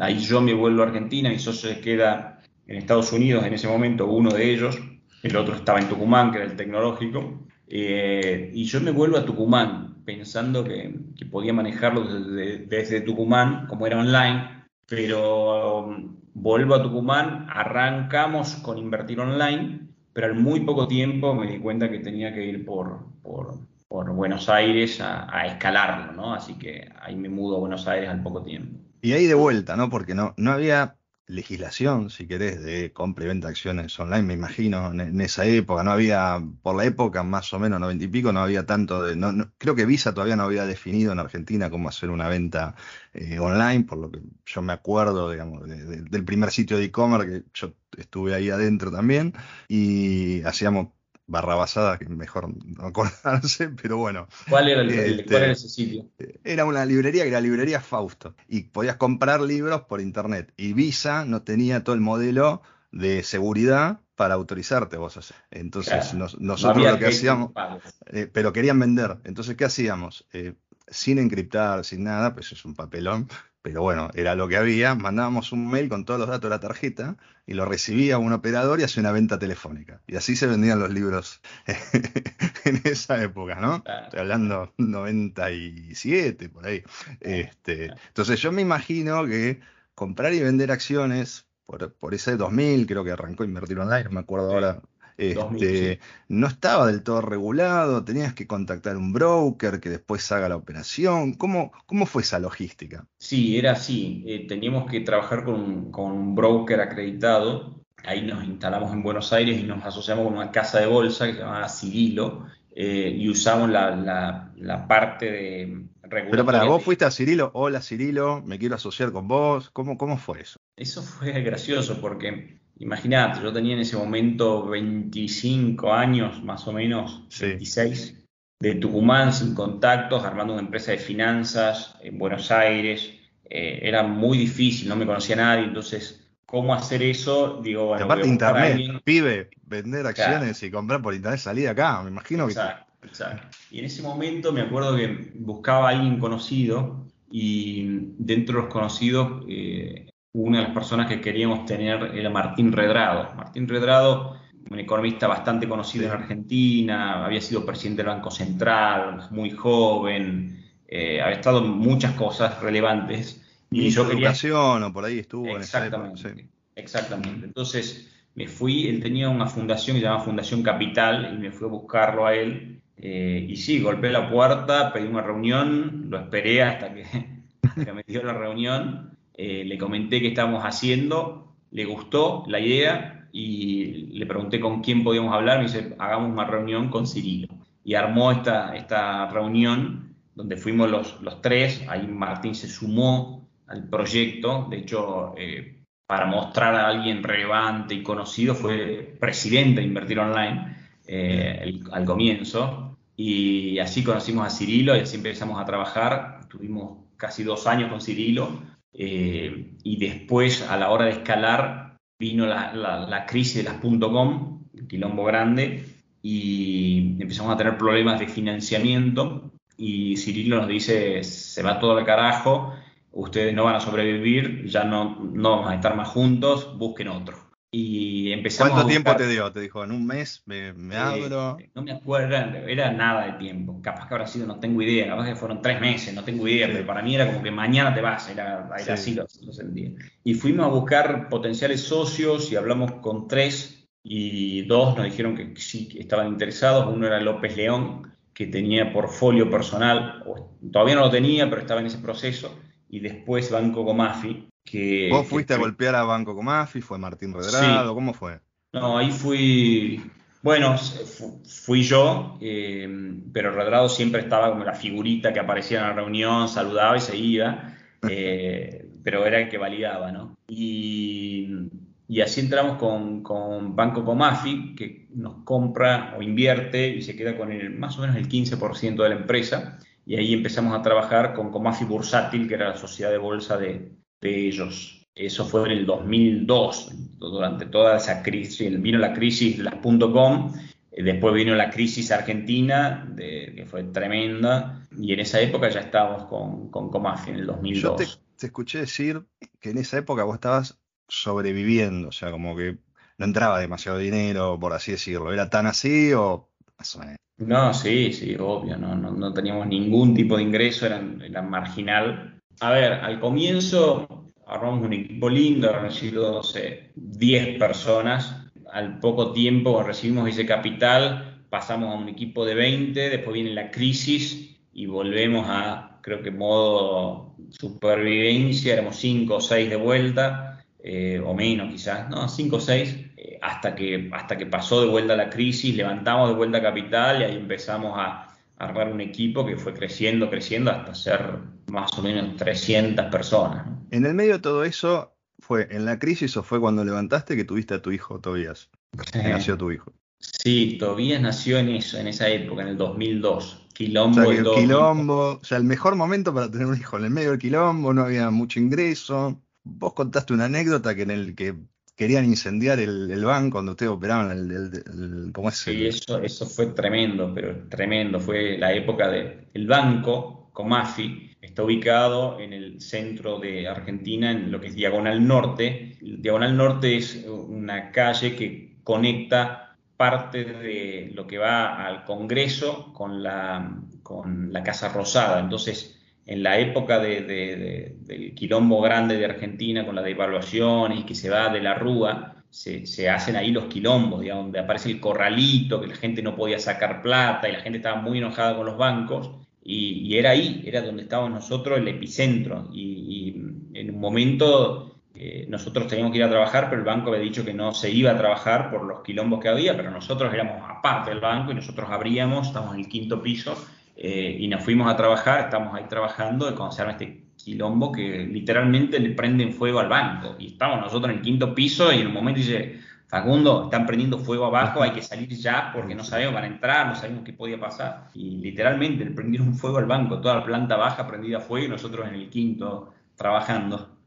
ahí yo me vuelvo a Argentina, mi socio se queda en Estados Unidos en ese momento, uno de ellos, el otro estaba en Tucumán, que era el tecnológico, eh, y yo me vuelvo a Tucumán pensando que, podía manejarlo desde, Tucumán, como era online, pero um, vuelvo a Tucumán, arrancamos con invertir online, pero al muy poco tiempo me di cuenta que tenía que ir por, por, Buenos Aires a, escalarlo, ¿no? Así que ahí me mudo a Buenos Aires al poco tiempo. Y ahí de vuelta, ¿no? Porque no, no había legislación, si querés, de compra y venta de acciones online, me imagino, en, esa época. No había, por la época, más o menos, noventa y pico, no había tanto de. No, creo que Visa todavía no había definido en Argentina cómo hacer una venta eh, online, por lo que yo me acuerdo, digamos, del primer sitio de e-commerce, que yo estuve ahí adentro también, y hacíamos barrabasada, que mejor no acordarse, pero bueno. ¿Cuál era, el, este, ese sitio? Era una librería que era librería Fausto y podías comprar libros por internet. Y Visa no tenía todo el modelo de seguridad para autorizarte vos Entonces nosotros lo que hacíamos, eh, pero querían vender. Entonces, ¿qué hacíamos? Eh, sin encriptar, sin nada, pues es un papelón, pero bueno, era lo que había. Mandábamos un mail con todos los datos de la tarjeta y lo recibía un operador y hacía una venta telefónica. Y así se vendían los libros en esa época, ¿no? Estoy hablando 97, por ahí. Este, entonces yo me imagino que comprar y vender acciones por, por ese 2000, creo que arrancó invertir online, no me acuerdo ahora este, no estaba del todo regulado, tenías que contactar un broker que después haga la operación. ¿Cómo, cómo fue esa logística? Sí, era así. Eh, teníamos que trabajar con, un broker acreditado. Ahí nos instalamos en Buenos Aires y nos asociamos con una casa de bolsa que se llamaba Cirilo eh, y usamos la, parte de. Pero para vos fuiste a Cirilo, hola Cirilo, me quiero asociar con vos. ¿Cómo, cómo fue eso? Eso fue gracioso porque Imagínate, yo tenía en ese momento 25 años, más o menos, 26, de Tucumán sin contactos, armando una empresa de finanzas en Buenos Aires. Eh, era muy difícil, no me conocía nadie, entonces, ¿cómo hacer eso? Digo, bueno, aparte internet, pibe, vender acciones y comprar por internet, salir acá, me imagino que... Exacto, exacto. Y en ese momento me acuerdo que buscaba a alguien conocido y dentro de los conocidos eh, una de las personas que queríamos tener era Martín Redrado. Martín Redrado, un economista bastante conocido en Argentina, había sido presidente del Banco Central, muy joven, eh, había estado en muchas cosas relevantes. Y yo quería... educación o por ahí estuvo exactamente, en esa Exactamente. Entonces me fui, él tenía una fundación que se llama Fundación Capital y me fui a buscarlo a él. Eh, y sí, golpeé la puerta, pedí una reunión, lo esperé hasta que, hasta que me dio la reunión eh, le comenté qué estábamos haciendo, le gustó la idea y le pregunté con quién podíamos hablar, me dice, hagamos una reunión con Cirilo. Y armó esta, esta reunión donde fuimos los, los tres, ahí Martín se sumó al proyecto, de hecho, eh, para mostrar a alguien relevante y conocido, fue presidente de Invertir Online eh, al comienzo, y así conocimos a Cirilo y así empezamos a trabajar, tuvimos casi dos años con Cirilo, eh, y después, a la hora de escalar, vino la, crisis de las .com, el quilombo grande, y empezamos a tener problemas de financiamiento. Y Cirilo nos dice, se va todo al carajo, ustedes no van a sobrevivir, ya no, no vamos a estar más juntos, busquen otro. Y empezamos ¿Cuánto tiempo te dio? Te dijo, en un mes me, me abro. no me acuerdo, era nada de tiempo. Capaz que habrá sido, no tengo idea. Capaz que fueron tres meses, no tengo idea. Pero para mí era como que mañana te vas. Era, así lo, sentía. Y fuimos a buscar potenciales socios y hablamos con tres. Y dos nos dijeron que sí estaban interesados. Uno era López León, que tenía portfolio personal. todavía no lo tenía, pero estaba en ese proceso. Y después Banco Comafi, ¿Vos fuiste a golpear a Banco Comafi? ¿Fue Martín Redrado? ¿Cómo fue? No, ahí fui. Bueno, fui yo, eh, pero Redrado siempre estaba como la figurita que aparecía en la reunión, saludaba y se iba, eh, pero era el que validaba, ¿no? Y, así entramos con, con, Banco Comafi, que nos compra o invierte y se queda con el, más o menos el 15% de la empresa. Y ahí empezamos a trabajar con Comafi Bursátil, que era la sociedad de bolsa de, de ellos. Eso fue en el 2002, durante toda esa crisis, vino la crisis de las .com, eh, después vino la crisis argentina, que fue tremenda, y en esa época ya estábamos con, con Comafi, en el 2002. Yo te, escuché decir que en esa época vos estabas sobreviviendo, o sea, como que no entraba demasiado dinero, por así decirlo. ¿Era tan así o No, sí, sí, obvio, no, no, teníamos ningún tipo de ingreso, eran, marginal. A ver, al comienzo armamos un equipo lindo, sé, 10 personas. Al poco tiempo recibimos ese capital, pasamos a un equipo de 20, después viene la crisis y volvemos a, creo que modo supervivencia, éramos 5 o 6 de vuelta, eh, o menos quizás, no, 5 o 6 hasta que, hasta que pasó de vuelta la crisis, levantamos de vuelta capital y ahí empezamos a, armar un equipo que fue creciendo, creciendo hasta ser más o menos 300 personas. En el medio de todo eso, ¿fue en la crisis o fue cuando levantaste que tuviste a tu hijo Tobías? nació tu hijo. Sí, Tobías nació en eso, en esa época, en el 2002. Quilombo. O sea, el quilombo, o sea, el mejor momento para tener un hijo. En el medio del quilombo no había mucho ingreso. Vos contaste una anécdota que en el que querían incendiar el, banco cuando ustedes operaban el, ¿cómo es? Sí, eso, eso fue tremendo, pero tremendo. Fue la época del el banco, Comafi, está ubicado en el centro de Argentina, en lo que es Diagonal Norte. Diagonal Norte es una calle que conecta parte de lo que va al Congreso con la, con la Casa Rosada. Entonces, en la época del quilombo grande de Argentina con la devaluación y que se va de la rúa, se, hacen ahí los quilombos, donde aparece el corralito, que la gente no podía sacar plata y la gente estaba muy enojada con los bancos. Y, era ahí, era donde estábamos nosotros, el epicentro. Y, en un momento eh, nosotros teníamos que ir a trabajar, pero el banco había dicho que no se iba a trabajar por los quilombos que había, pero nosotros éramos aparte del banco y nosotros abríamos, estamos en el quinto piso eh, y nos fuimos a trabajar, estamos ahí trabajando de conocer este quilombo que literalmente le prenden fuego al banco. Y estamos nosotros en el quinto piso y en un momento dice, Facundo, están prendiendo fuego abajo, hay que salir ya porque no sabemos, van a entrar, no sabemos qué podía pasar. Y literalmente le prendieron fuego al banco, toda la planta baja prendida a fuego y nosotros en el quinto trabajando.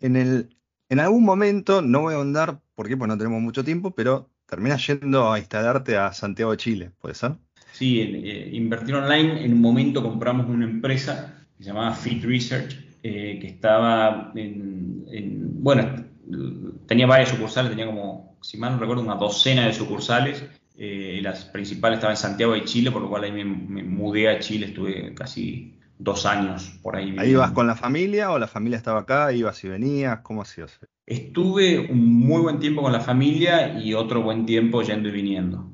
En, el, en algún momento, no voy a ahondar porque pues no tenemos mucho tiempo, pero terminas yendo a instalarte a Santiago de Chile, ¿puede ser? Sí, eh, invertir online, en un momento compramos una empresa que se llamaba Fit Research, eh, que estaba en, bueno, tenía varias sucursales, tenía como, si mal no recuerdo, una docena de sucursales. Eh, las principales estaban en Santiago de Chile, por lo cual ahí me, mudé a Chile, estuve casi dos años por ahí. ¿Ahí ibas con la familia o la familia estaba acá? ¿Ibas y venías? ¿Cómo hacías? Estuve un muy buen tiempo con la familia y otro buen tiempo yendo y viniendo.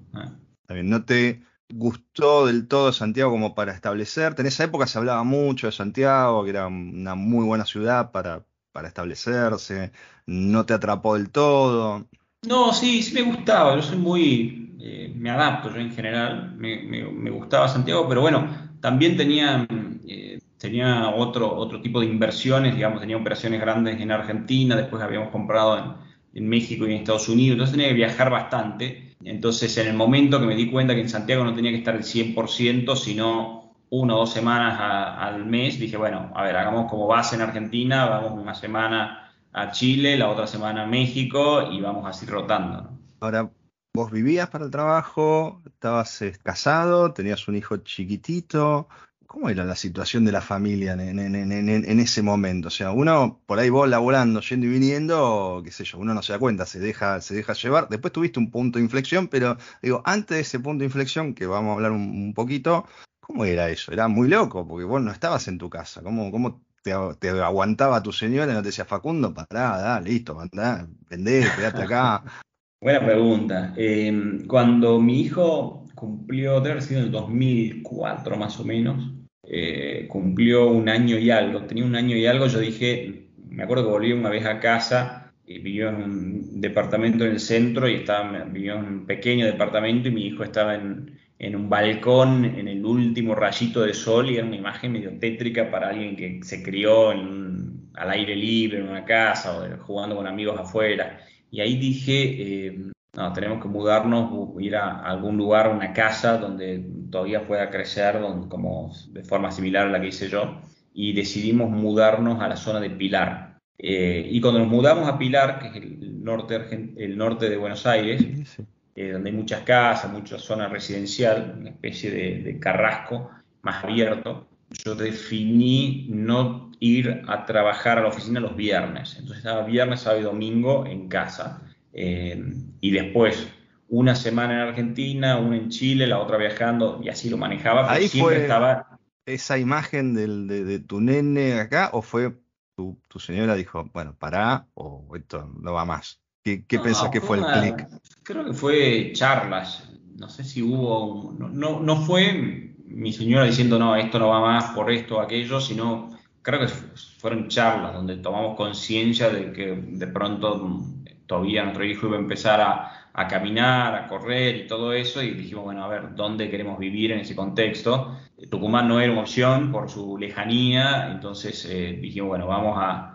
¿No te gustó del todo Santiago como para establecerte. En esa época se hablaba mucho de Santiago, que era una muy buena ciudad para, para establecerse. ¿No te atrapó del todo? No, sí, sí me gustaba. Yo soy muy. Eh, me adapto yo en general. Me, gustaba Santiago, pero bueno, también tenía. Eh, tenía otro, otro tipo de inversiones, digamos, tenía operaciones grandes en Argentina, después habíamos comprado en, en México y en Estados Unidos, entonces tenía que viajar bastante entonces, en el momento que me di cuenta que en Santiago no tenía que estar el 100%, sino una o dos semanas al mes, dije, bueno, a ver, hagamos como base en Argentina, vamos una semana a Chile, la otra semana a México y vamos así rotando. Ahora, vos vivías para el trabajo, estabas eh, casado, tenías un hijo chiquitito, ¿Cómo era la situación de la familia en, ese momento? O sea, uno por ahí vos laburando, yendo y viniendo, qué sé yo, uno no se da cuenta, se deja, se deja llevar. Después tuviste un punto de inflexión, pero digo, antes de ese punto de inflexión, que vamos a hablar un, poquito, ¿cómo era eso? Era muy loco, porque vos no estabas en tu casa. ¿Cómo, cómo te, aguantaba tu señora y no te decía, Facundo, pará, da, listo, andá, vendé, quedate acá? Buena pregunta. Em, cuando mi hijo cumplió, debe haber sido en el 2004 más o menos, eh, cumplió un año y algo, tenía un año y algo, yo dije, me acuerdo que volví una vez a casa, y vivió en un departamento en el centro y estaba, vivió en un pequeño departamento y mi hijo estaba en, un balcón en el último rayito de sol y era una imagen medio tétrica para alguien que se crió en al aire libre en una casa o jugando con amigos afuera. Y ahí dije, eh, no, tenemos que mudarnos, ir a algún lugar, una casa donde todavía pueda crecer como de forma similar a la que hice yo. Y decidimos mudarnos a la zona de Pilar. Eh, y cuando nos mudamos a Pilar, que es el norte, el norte de Buenos Aires, eh, donde hay muchas casas, mucha zona residencial, una especie de, de carrasco más abierto, yo definí no ir a trabajar a la oficina los viernes. Entonces estaba viernes, sábado y domingo en casa. Eh, y después, una semana en Argentina, una en Chile, la otra viajando y así lo manejaba. Ahí fue estaba... esa imagen de, tu nene acá o fue tu, señora dijo, bueno, pará o esto no va más. ¿Qué, qué pensás que fue el clic? Creo que fue charlas. No sé si hubo, no, no fue mi señora diciendo, no, esto no va más por esto o aquello, sino creo que fueron charlas donde tomamos conciencia de que de pronto todavía nuestro hijo iba a empezar a, caminar, a correr y todo eso, y dijimos, bueno, a ver, ¿dónde queremos vivir en ese contexto? Tucumán no era una opción por su lejanía, entonces eh, dijimos, bueno, vamos a,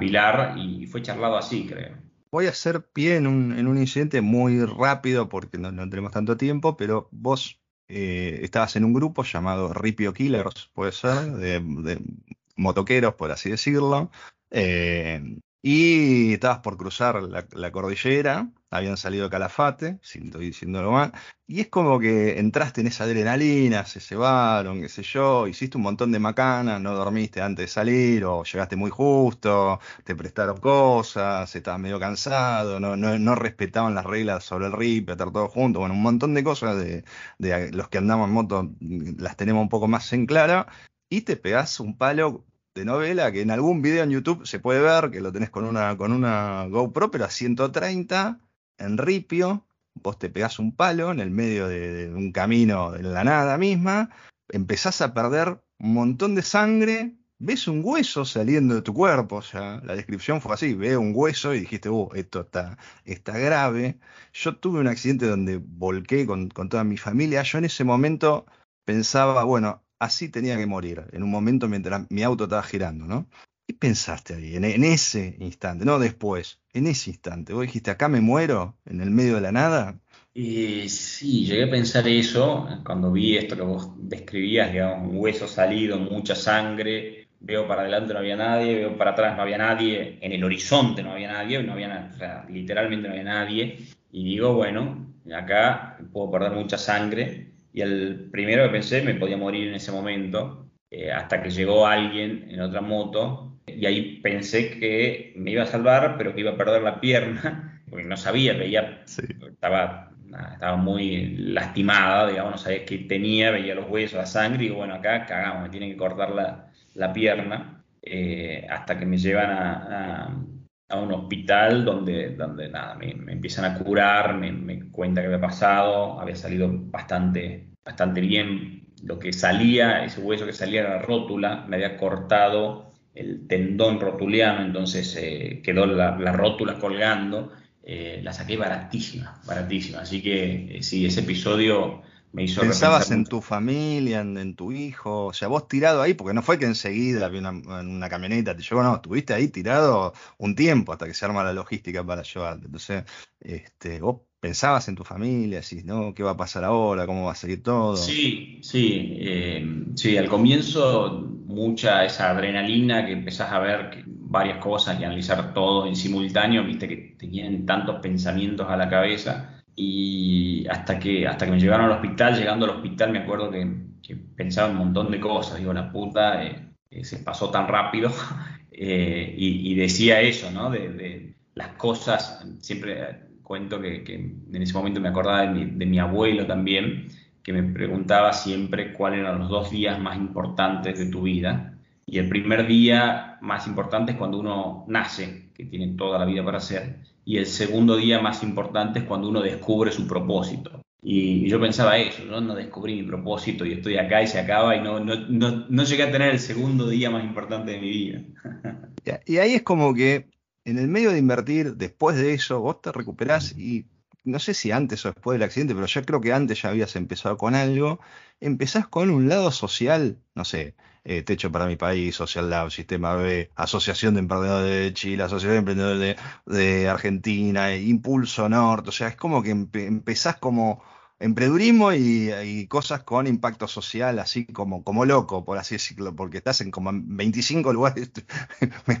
Pilar y fue charlado así, creo. Voy a hacer pie en un, en un incidente muy rápido porque no, no tenemos tanto tiempo, pero vos eh, estabas en un grupo llamado Ripio Killers, puede ser, de, motoqueros, por así decirlo. Eh, y estabas por cruzar la, cordillera, habían salido de Calafate, si estoy diciéndolo mal, y es como que entraste en esa adrenalina, se cebaron, qué sé yo, hiciste un montón de macanas, no dormiste antes de salir, o llegaste muy justo, te prestaron cosas, estabas medio cansado, no, respetaban las reglas sobre el RIP, estar todos juntos, bueno, un montón de cosas de, de los que andamos en moto las tenemos un poco más en clara, y te pegás un palo de novela que en algún video en YouTube se puede ver, que lo tenés con una, con una GoPro, pero a 130 en ripio, vos te pegás un palo en el medio de, un camino en la nada misma, empezás a perder un montón de sangre, ves un hueso saliendo de tu cuerpo, o sea, la descripción fue así, veo un hueso y dijiste, uh, esto está, está grave. Yo tuve un accidente donde volqué con, con toda mi familia, yo en ese momento pensaba, bueno, así tenía que morir, en un momento mientras mi auto estaba girando, ¿no? ¿Qué pensaste ahí, en, ese instante, no después, en ese instante? ¿Vos dijiste, acá me muero, en el medio de la nada? Eh, sí, llegué a pensar eso cuando vi esto que vos describías, digamos, un hueso salido, mucha sangre, veo para adelante no había nadie, veo para atrás no había nadie, en el horizonte no había nadie, no había, o sea, literalmente no había nadie, y digo, bueno, acá puedo perder mucha sangre, y el primero que pensé me podía morir en ese momento, eh, hasta que llegó alguien en otra moto y ahí pensé que me iba a salvar, pero que iba a perder la pierna, porque no sabía, veía, estaba, estaba muy lastimada, digamos, no sabía qué tenía, veía los huesos, la sangre, y bueno, acá cagamos, me tienen que cortar la, la pierna, eh, hasta que me llevan a, a, un hospital donde, donde nada, me, empiezan a curar, me, me cuenta qué había pasado, había salido bastante bastante bien. Lo que salía, ese hueso que salía era la rótula, me había cortado el tendón rotuliano, entonces eh, quedó la, la, rótula colgando, eh, la saqué baratísima, baratísima, así que eh, sí, ese episodio me hizo... ¿Pensabas en tu familia, en, tu hijo? O sea, vos tirado ahí, porque no fue que enseguida había una, una camioneta te llevó, no, estuviste ahí tirado un tiempo hasta que se arma la logística para llevarte, entonces, este, vos pensabas en tu familia, si ¿no? ¿Qué va a pasar ahora? ¿Cómo va a seguir todo? Sí, sí, eh, sí, al comienzo mucha esa adrenalina que empezás a ver varias cosas y analizar todo en simultáneo, viste que tenían tantos pensamientos a la cabeza y hasta que, hasta que me llevaron al hospital, llegando al hospital me acuerdo que, pensaba un montón de cosas, digo, la puta, eh, eh, se pasó tan rápido y, decía eso, ¿no? De las cosas, siempre cuento que, en ese momento me acordaba de mi, abuelo también, que me preguntaba siempre cuáles eran los dos días más importantes de tu vida. Y el primer día más importante es cuando uno nace, que tiene toda la vida para hacer. Y el segundo día más importante es cuando uno descubre su propósito. Y yo pensaba eso, ¿no? no descubrí mi propósito y estoy acá y se acaba y no, no, no, no llegué a tener el segundo día más importante de mi vida. Y ahí es como que en el medio de invertir, después de eso, vos te recuperás y no sé si antes o después del accidente, pero yo creo que antes ya habías empezado con algo, empezás con un lado social, no sé, eh, Techo para mi país, Social Lab, Sistema B, Asociación de Emprendedores de Chile, Asociación de Emprendedores de, Argentina, Impulso Norte, o sea, es como que empezás como emprendurismo y, cosas con impacto social, así como, como loco, por así decirlo, porque estás en como 25 lugares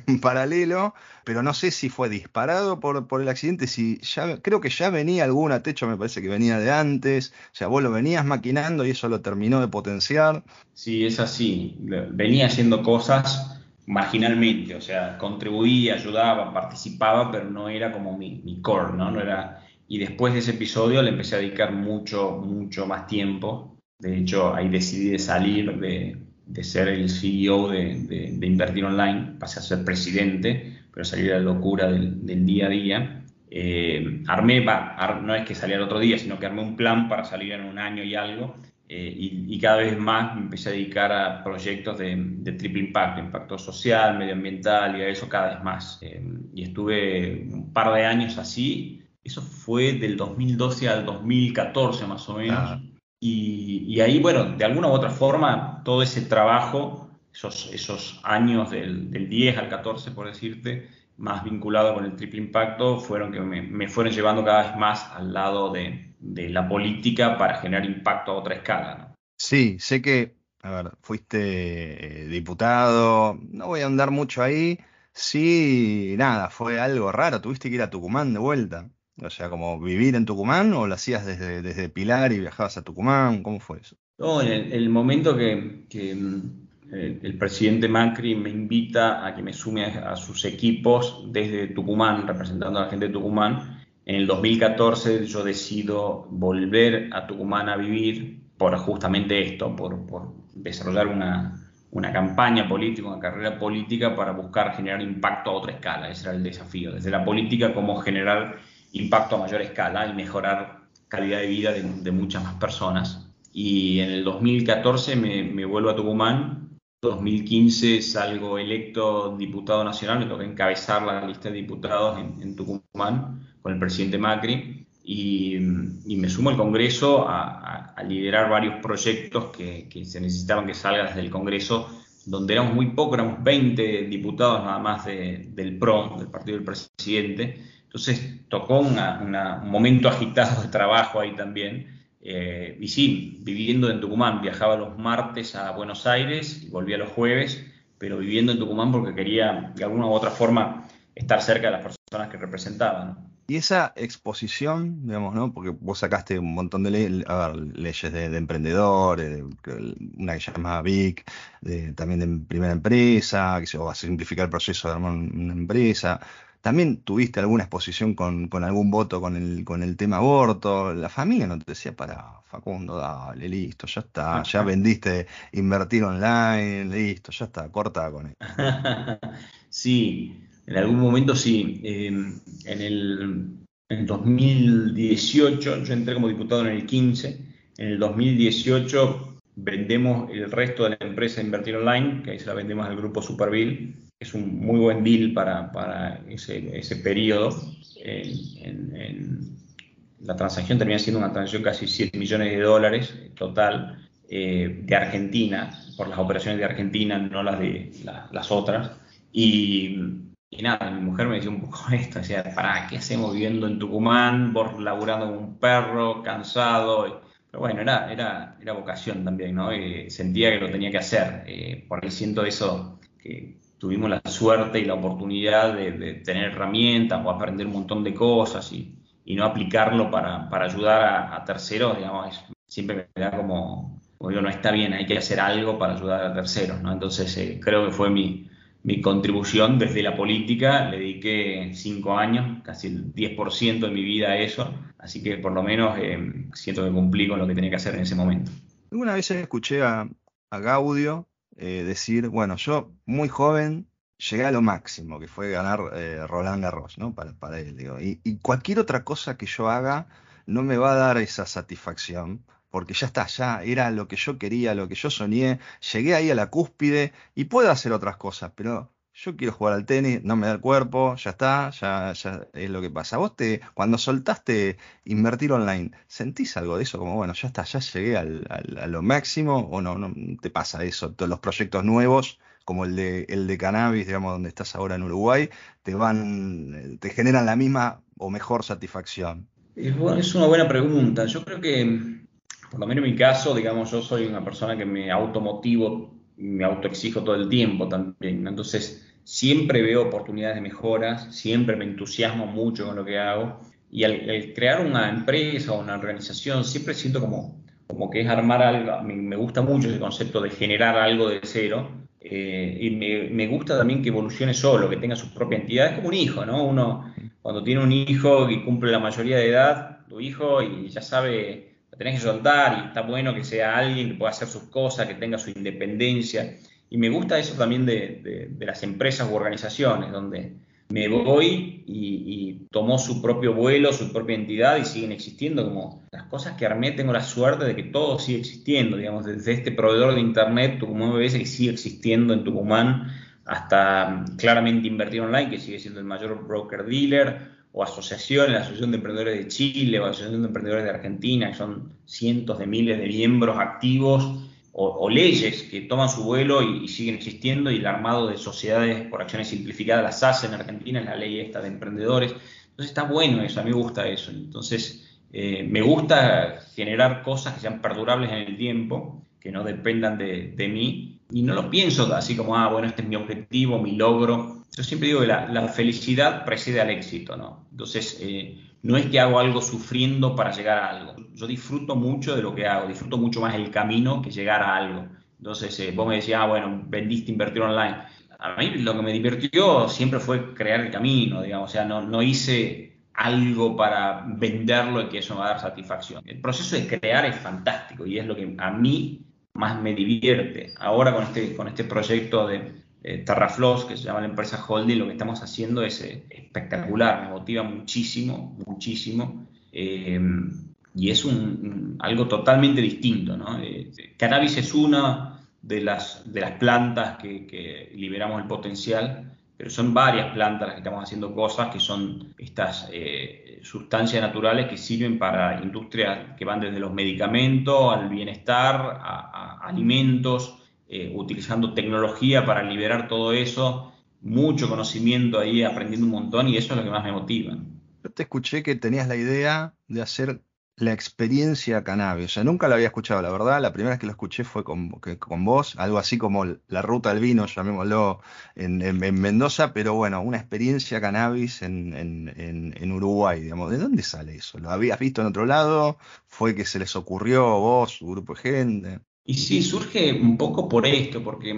en paralelo, pero no sé si fue disparado por, por el accidente, si ya, creo que ya venía alguna techo, me parece que venía de antes, o sea, vos lo venías maquinando y eso lo terminó de potenciar. Sí, es así, venía haciendo cosas marginalmente, o sea, contribuía, ayudaba, participaba, pero no era como mi, mi core, ¿no? No era y después de ese episodio le empecé a dedicar mucho, mucho más tiempo. De hecho, ahí decidí de salir de, de ser el CEO de, de, Invertir Online, pasé a ser presidente, pero salí de la locura del, del día a día. Eh, armé, no es que salía el otro día, sino que armé un plan para salir en un año y algo. Eh, y, cada vez más me empecé a dedicar a proyectos de, de, triple impacto, impacto social, medioambiental y a eso cada vez más. Eh, y estuve un par de años así, eso fue del 2012 al 2014 más o menos. Ah. Y, ahí, bueno, de alguna u otra forma, todo ese trabajo, esos, esos años del, del 10 al 14, por decirte, más vinculado con el triple impacto, fueron que me, fueron llevando cada vez más al lado de, de, la política para generar impacto a otra escala. Sí, sé que, a ver, fuiste eh, diputado, no voy a andar mucho ahí, sí, nada, fue algo raro, tuviste que ir a Tucumán de vuelta. O sea, como vivir en Tucumán o lo hacías desde, desde Pilar y viajabas a Tucumán, ¿cómo fue eso? No, en el, momento que, mm, el, presidente Macri me invita a que me sume a, sus equipos desde Tucumán, representando a la gente de Tucumán, en el 2014 yo decido volver a Tucumán a vivir por justamente esto, por, por desarrollar una, una campaña política, una carrera política para buscar generar impacto a otra escala. Ese era el desafío. Desde la política, cómo generar impacto a mayor escala y mejorar calidad de vida de, muchas más personas. Y en el 2014 me, vuelvo a Tucumán, 2015 salgo electo diputado nacional, me toca encabezar la lista de diputados en, Tucumán con el presidente Macri. Y, me sumo al Congreso a, liderar varios proyectos que, se necesitaban que salgan desde el Congreso, donde éramos muy pocos, éramos 20 diputados nada más del PRO, del partido del presidente, entonces tocó un momento agitado de trabajo ahí también. Eh, y sí, viviendo en Tucumán, viajaba los martes a Buenos Aires y volvía los jueves, pero viviendo en Tucumán porque quería de alguna u otra forma estar cerca de las personas que representaban. Y esa exposición, digamos, ¿no? Porque vos sacaste un montón de leyes de, emprendedores, una que se llama VIC, también de primera empresa, que se va a simplificar el proceso de armar una empresa. También tuviste alguna exposición con, algún voto con el, con el tema aborto. La familia no te decía, para Facundo, dale, listo, ya está, ya vendiste, invertir online, listo, ya está, corta con él. sí, en algún momento sí. Em, en, el, en 2018, yo entré como diputado en el 15, en el 2018 vendemos el resto de la empresa Invertir Online, que ahí se la vendemos al grupo Superville es un muy buen deal para, para ese, ese, periodo. La transacción termina siendo una transacción casi 7 millones de dólares total eh, de Argentina, por las operaciones de Argentina, no las de las otras. Y, y, nada, mi mujer me decía un poco esto, decía, ¿para qué hacemos viviendo en Tucumán, vos laburando como un perro, cansado? Pero bueno, era, era, era vocación también, ¿no? Y sentía que lo tenía que hacer, eh, porque siento eso, que tuvimos la suerte y la oportunidad de, tener herramientas o aprender un montón de cosas y, no aplicarlo para, ayudar a, terceros, digamos, siempre me da como, como digo, no está bien, hay que hacer algo para ayudar a terceros, ¿no? Entonces eh, creo que fue mi, contribución desde la política, le dediqué cinco años, casi el 10% de mi vida a eso, así que por lo menos eh, siento que cumplí con lo que tenía que hacer en ese momento. Alguna vez escuché a, a Gaudio eh, decir, bueno, yo muy joven llegué a lo máximo, que fue ganar eh, Roland Garros, ¿no? Para, él, digo. Y, cualquier otra cosa que yo haga no me va a dar esa satisfacción, porque ya está, ya era lo que yo quería, lo que yo soñé, llegué ahí a la cúspide y puedo hacer otras cosas, pero yo quiero jugar al tenis, no me da el cuerpo, ya está, ya, ya es lo que pasa. Vos te, cuando soltaste invertir online, ¿sentís algo de eso? Como, bueno, ya está, ya llegué al, a lo máximo, o no, no te pasa eso, todos los proyectos nuevos, como el de, el de cannabis, digamos, donde estás ahora en Uruguay, te van, te generan la misma o mejor satisfacción. Es una buena pregunta. Yo creo que, por lo menos en mi caso, digamos, yo soy una persona que me automotivo, me autoexijo todo el tiempo también. Entonces, siempre veo oportunidades de mejoras, siempre me entusiasmo mucho con lo que hago y al, crear una empresa o una organización siempre siento como, como que es armar algo, me, gusta mucho ese concepto de generar algo de cero eh, y me, me, gusta también que evolucione solo, que tenga su propia entidad, es como un hijo, ¿no? Uno cuando tiene un hijo y cumple la mayoría de edad, tu hijo, y ya sabe, tenés que soltar y está bueno que sea alguien que pueda hacer sus cosas, que tenga su independencia. Y me gusta eso también de, de las empresas u organizaciones, donde me voy y, tomó su propio vuelo, su propia entidad y siguen existiendo como las cosas que armé, tengo la suerte de que todo sigue existiendo, digamos, desde este proveedor de internet, Tucumán BBS, que sigue existiendo en Tucumán, hasta mm, claramente Invertir Online, que sigue siendo el mayor broker dealer, o asociaciones, la Asociación de Emprendedores de Chile, o la Asociación de Emprendedores de Argentina, que son cientos de miles de miembros activos o, leyes que toman su vuelo y, siguen existiendo, y el armado de sociedades por acciones simplificadas, las hace en Argentina, es la ley esta de emprendedores. Entonces está bueno eso, a mí me gusta eso. Entonces eh, me gusta generar cosas que sean perdurables en el tiempo, que no dependan de, mí, y no lo pienso así como, ah, bueno, este es mi objetivo, mi logro. Yo siempre digo que la, felicidad precede al éxito, ¿no? Entonces, eh, no es que hago algo sufriendo para llegar a algo. Yo disfruto mucho de lo que hago, disfruto mucho más el camino que llegar a algo. Entonces, eh, vos me decías, ah, bueno, vendiste, invertir online. A mí lo que me divirtió siempre fue crear el camino, digamos, o sea, no, no hice algo para venderlo y que eso me va a dar satisfacción. El proceso de crear es fantástico y es lo que a mí más me divierte. Ahora con este, con este proyecto de, eh, Terrafloss, que se llama la empresa Holding, lo que estamos haciendo es eh, espectacular, me motiva muchísimo, muchísimo. Eh, y es algo totalmente distinto. ¿no? cannabis es una de las, de las plantas que, liberamos el potencial, pero son varias plantas las que estamos haciendo cosas que son estas sustancias naturales que sirven para industrias que van desde los medicamentos al bienestar, a alimentos, eh, utilizando tecnología para liberar todo eso, mucho conocimiento ahí, aprendiendo un montón y eso es lo que más me motiva. Yo te escuché que tenías la idea de hacer la experiencia cannabis. O sea, nunca la había escuchado, la verdad. La primera vez que lo escuché fue con, vos, algo así como la ruta del vino, llamémoslo, en, en, Mendoza, pero bueno, una experiencia cannabis en, en, Uruguay, digamos. ¿De dónde sale eso? ¿Lo habías visto en otro lado? ¿Fue que se les ocurrió vos, un grupo de gente? Y sí, surge un poco por esto, porque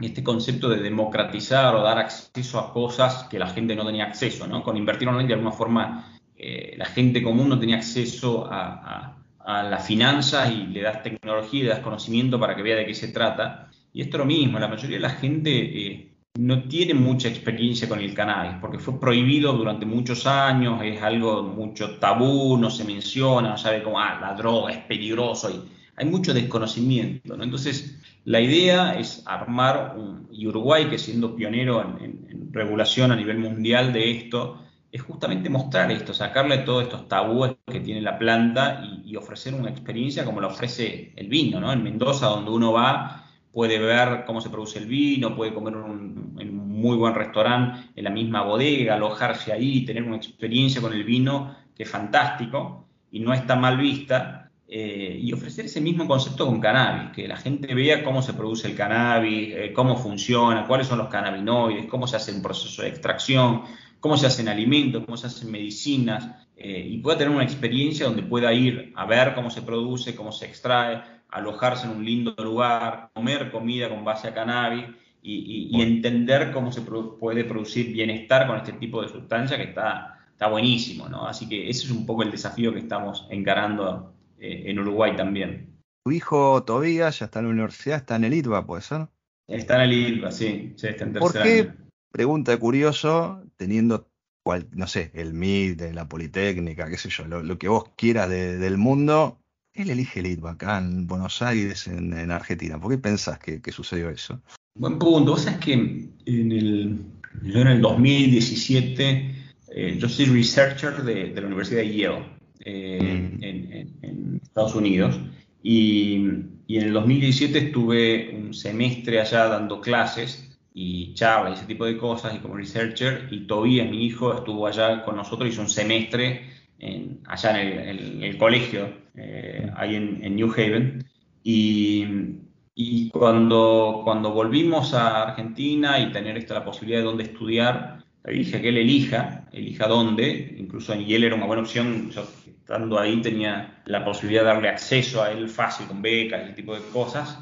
este concepto de democratizar o dar acceso a cosas que la gente no tenía acceso, ¿no? Con invertir online de alguna forma eh, la gente común no tenía acceso a, las finanzas y le das tecnología y le das conocimiento para que vea de qué se trata. Y esto es lo mismo, la mayoría de la gente eh, no tiene mucha experiencia con el cannabis, porque fue prohibido durante muchos años, es algo mucho tabú, no se menciona, no sabe cómo, ah, la droga es peligroso y hay mucho desconocimiento. ¿no? Entonces, la idea es armar, un, y Uruguay, que siendo pionero en, regulación a nivel mundial de esto, es justamente mostrar esto, sacarle todos estos tabúes que tiene la planta y, ofrecer una experiencia como la ofrece el vino. ¿no? En Mendoza, donde uno va, puede ver cómo se produce el vino, puede comer en un muy buen restaurante, en la misma bodega, alojarse ahí, tener una experiencia con el vino que es fantástico y no está mal vista eh, y ofrecer ese mismo concepto con cannabis, que la gente vea cómo se produce el cannabis, eh, cómo funciona, cuáles son los cannabinoides, cómo se hace un proceso de extracción, cómo se hacen alimentos, cómo se hacen medicinas, eh, y pueda tener una experiencia donde pueda ir a ver cómo se produce, cómo se extrae, alojarse en un lindo lugar, comer comida con base a cannabis y, entender cómo se puede producir bienestar con este tipo de sustancia que está, está buenísimo, ¿no? Así que ese es un poco el desafío que estamos encarando eh, en Uruguay también. Tu hijo Tobías ya está en la universidad, está en el ITBA, ¿puede ser? Está en el ITBA, sí, está en tercer ¿Por qué, pregunta curioso, teniendo, cual, no sé, el MIT, la Politécnica, qué sé yo, lo, que vos quieras del mundo, él elige el ITBA acá en Buenos Aires, en, Argentina. ¿Por qué pensás que, sucedió eso? Buen punto. Vos sabés que en el, yo en el 2017, eh, yo soy researcher de, de la Universidad de Yale. Eh, mm. en, Estados Unidos. Y, en el 2017 estuve un semestre allá dando clases y charlas y ese tipo de cosas y como researcher. Y Tobías, mi hijo, estuvo allá con nosotros, hizo un semestre allá en el, colegio, eh, ahí en, New Haven. Y, y cuando, cuando volvimos a Argentina y tener esta, la posibilidad de dónde estudiar, le dije que él elija, elija dónde, incluso en Yale era una buena opción, yo estando ahí tenía la posibilidad de darle acceso a él fácil con becas y ese tipo de cosas.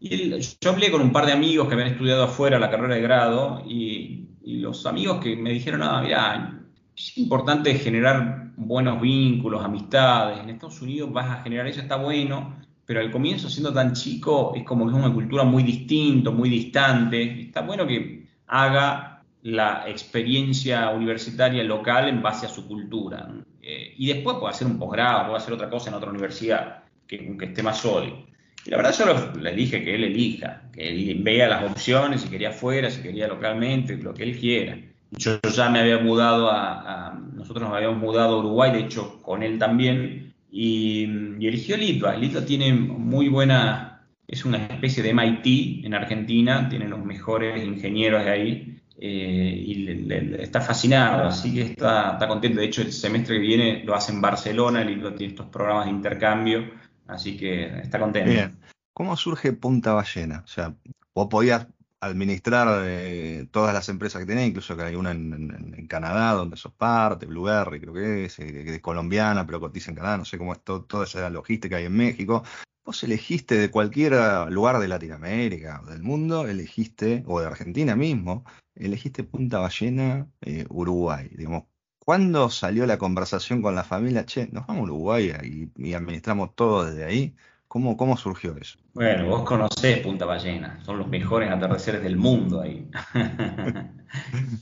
Y yo hablé con un par de amigos que habían estudiado afuera la carrera de grado y, los amigos que me dijeron, ah, mira, es importante generar buenos vínculos, amistades. En Estados Unidos vas a generar eso, está bueno, pero al comienzo siendo tan chico es como que es una cultura muy distinta, muy distante. Está bueno que haga la experiencia universitaria local en base a su cultura. Eh, y después puede hacer un posgrado, puede hacer otra cosa en otra universidad que, esté más sólido. Y la verdad yo le dije que él elija, que él vea las opciones, si quería fuera, si quería localmente, lo que él quiera. Yo ya me había mudado a, nosotros nos habíamos mudado a Uruguay, de hecho con él también, y, eligió Litva. Litva tiene muy buena, es una especie de MIT en Argentina, tiene los mejores ingenieros de ahí, eh, y está fascinado, así que está, está, contento. De hecho, el semestre que viene lo hace en Barcelona, Litva tiene estos programas de intercambio, así que está contento. Bien. ¿Cómo surge Punta Ballena? O sea, vos podías administrar eh, todas las empresas que tenés, incluso que hay una en, Canadá donde sos parte, Blueberry creo que es, eh, que es colombiana pero cotiza en Canadá, no sé cómo es toda esa logística hay en México. Vos elegiste de cualquier lugar de Latinoamérica o del mundo, elegiste, o de Argentina mismo, elegiste Punta Ballena, eh, Uruguay. Digamos, ¿cuándo salió la conversación con la familia? Che, nos vamos a Uruguay y administramos todo desde ahí. ¿Cómo, ¿Cómo surgió eso? Bueno, vos conocés Punta Ballena, son los mejores atardeceres del mundo ahí.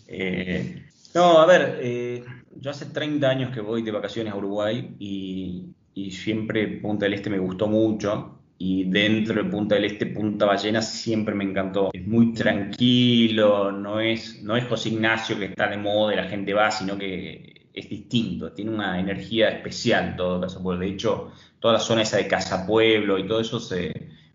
Eh, no, a ver, eh, yo hace 30 años que voy de vacaciones a Uruguay y, siempre Punta del Este me gustó mucho y dentro de Punta del Este, Punta Ballena siempre me encantó. Es muy tranquilo, no es, no es José Ignacio que está de moda y la gente va, sino que es distinto, tiene una energía especial todo Casa Pueblo. De hecho, toda la zona esa de Casa Pueblo y todo eso,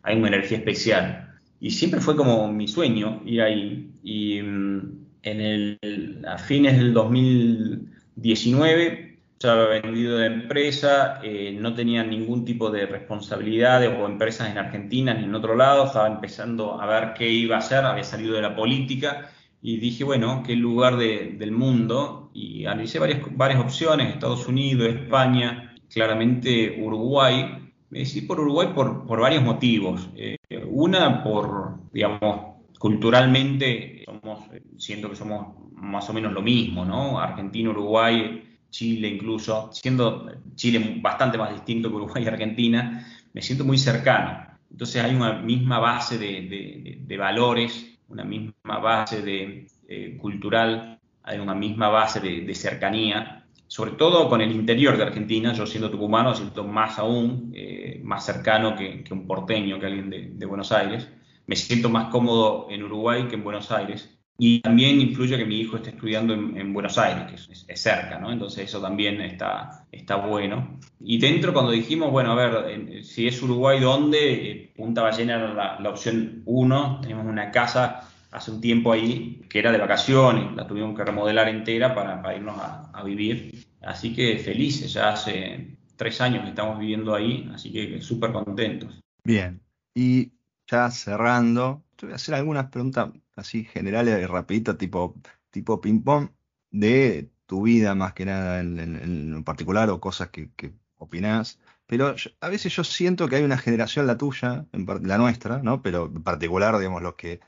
hay una energía especial. Y siempre fue como mi sueño ir ahí. Y mm, en el, a fines del 2019 ya había vendido de empresa, eh, no tenía ningún tipo de responsabilidades o empresas en Argentina ni en otro lado, estaba empezando a ver qué iba a hacer, había salido de la política y dije, bueno, qué lugar del mundo, y analicé varias, varias opciones, Estados Unidos, España, claramente Uruguay. Me decidí por Uruguay por, por varios motivos. Eh, una, por, digamos, culturalmente, somos, siento que somos más o menos lo mismo, ¿no? Argentina, Uruguay, Chile incluso, siendo Chile bastante más distinto que Uruguay y Argentina, me siento muy cercano. Entonces hay una misma base de, de, de valores una misma base de, eh, cultural, hay una misma base de, cercanía, sobre todo con el interior de Argentina, yo siendo tucumano siento más aún, eh, más cercano que, un porteño, que alguien de, Buenos Aires. Me siento más cómodo en Uruguay que en Buenos Aires. Y también influye que mi hijo esté estudiando en, Buenos Aires, que es, cerca, ¿no? Entonces eso también está, está bueno. Y dentro cuando dijimos, bueno, a ver, si es Uruguay, ¿dónde? Eh, Punta Ballena era la, opción uno. Tenemos una casa hace un tiempo ahí que era de vacaciones, la tuvimos que remodelar entera para, irnos a, vivir. Así que felices, ya hace tres años que estamos viviendo ahí, así que súper contentos. Bien, y ya cerrando, te voy a hacer algunas preguntas así generales y rapidito, tipo, tipo ping-pong, de tu vida más que nada en, particular o cosas que, que opinás. Pero a veces yo siento que hay una generación, la tuya, la nuestra, ¿no? Pero en particular, digamos, los que,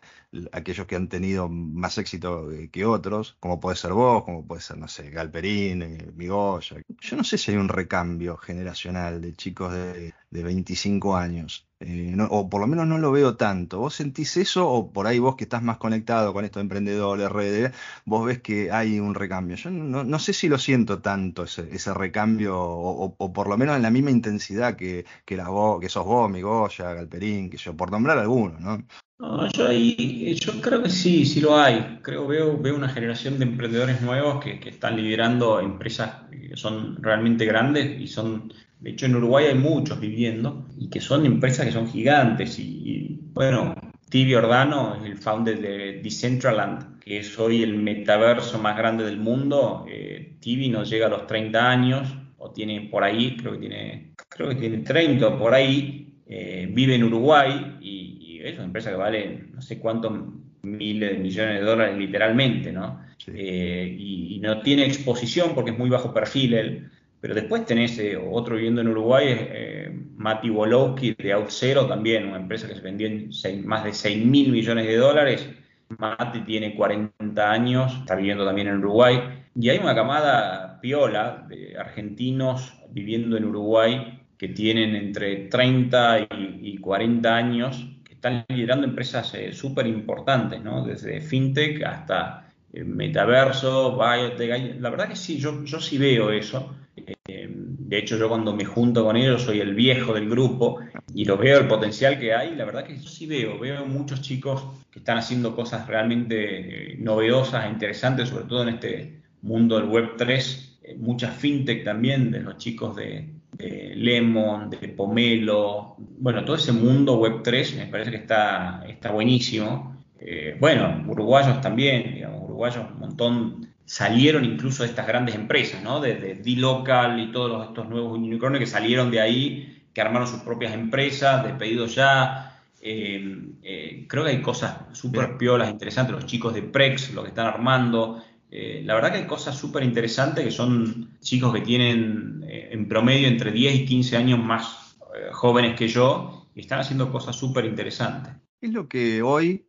aquellos que han tenido más éxito eh, que otros, como puede ser vos, como puede ser, no sé, Galperín, eh, Migoya. Yo no sé si hay un recambio generacional de chicos de, de 25 años. Eh, o por lo menos no lo veo tanto. ¿Vos sentís eso o por ahí vos que estás más conectado con esto de emprendedores, redes, vos ves que hay un recambio? Yo no, sé si lo siento tanto ese, recambio o, por lo menos en la misma intensidad que, que, vos, que sos vos, mi Goya, Galperín, que yo, por nombrar alguno, ¿no? No, yo ahí, yo creo que sí, sí lo hay. Creo veo, veo una generación de emprendedores nuevos que, que están liderando empresas que son realmente grandes y son de hecho, en Uruguay hay muchos viviendo y que son empresas que son gigantes. Y, bueno, Tibi Ordano es el founder de Decentraland, que es hoy el metaverso más grande del mundo. Eh, Tibi nos llega a los 30 años, o tiene por ahí, creo que tiene, creo que tiene 30 por ahí. Eh, vive en Uruguay y, es una empresa que vale no sé cuántos miles de millones de dólares literalmente, ¿no? Eh, y, y, no tiene exposición porque es muy bajo perfil él. Pero después tenés eh, otro viviendo en Uruguay, eh, Mati Wolowski de OutZero también, una empresa que se vendió en más de 6 mil millones de dólares Mati tiene 40 años, está viviendo también en Uruguay, y hay una camada piola de argentinos viviendo en Uruguay que tienen entre 30 y, 40 años, que están liderando empresas eh, súper importantes, ¿no? desde fintech hasta eh, metaverso, biotech. La verdad que sí, yo sí veo eso. Eh, de hecho, yo cuando me junto con ellos soy el viejo del grupo y lo veo el potencial que hay. La verdad que yo sí veo, veo muchos chicos que están haciendo cosas realmente novedosas, e interesantes, sobre todo en este mundo del Web 3. muchas fintech también, de los chicos de, Lemon, de Pomelo. Bueno, todo ese mundo Web 3 me parece que está, está buenísimo. Eh, bueno, uruguayos también, digamos, uruguayos un montón salieron incluso de estas grandes empresas, ¿no? De, D-Local y todos estos nuevos unicornios que salieron de ahí, que armaron sus propias empresas, despedidos ya. Eh, eh, creo que hay cosas súper piolas, interesantes, los chicos de Prex, lo que están armando. Eh, la verdad que hay cosas súper interesantes que son chicos que tienen en promedio entre 10 y 15 años más jóvenes que yo y están haciendo cosas súper interesantes. Es lo que hoy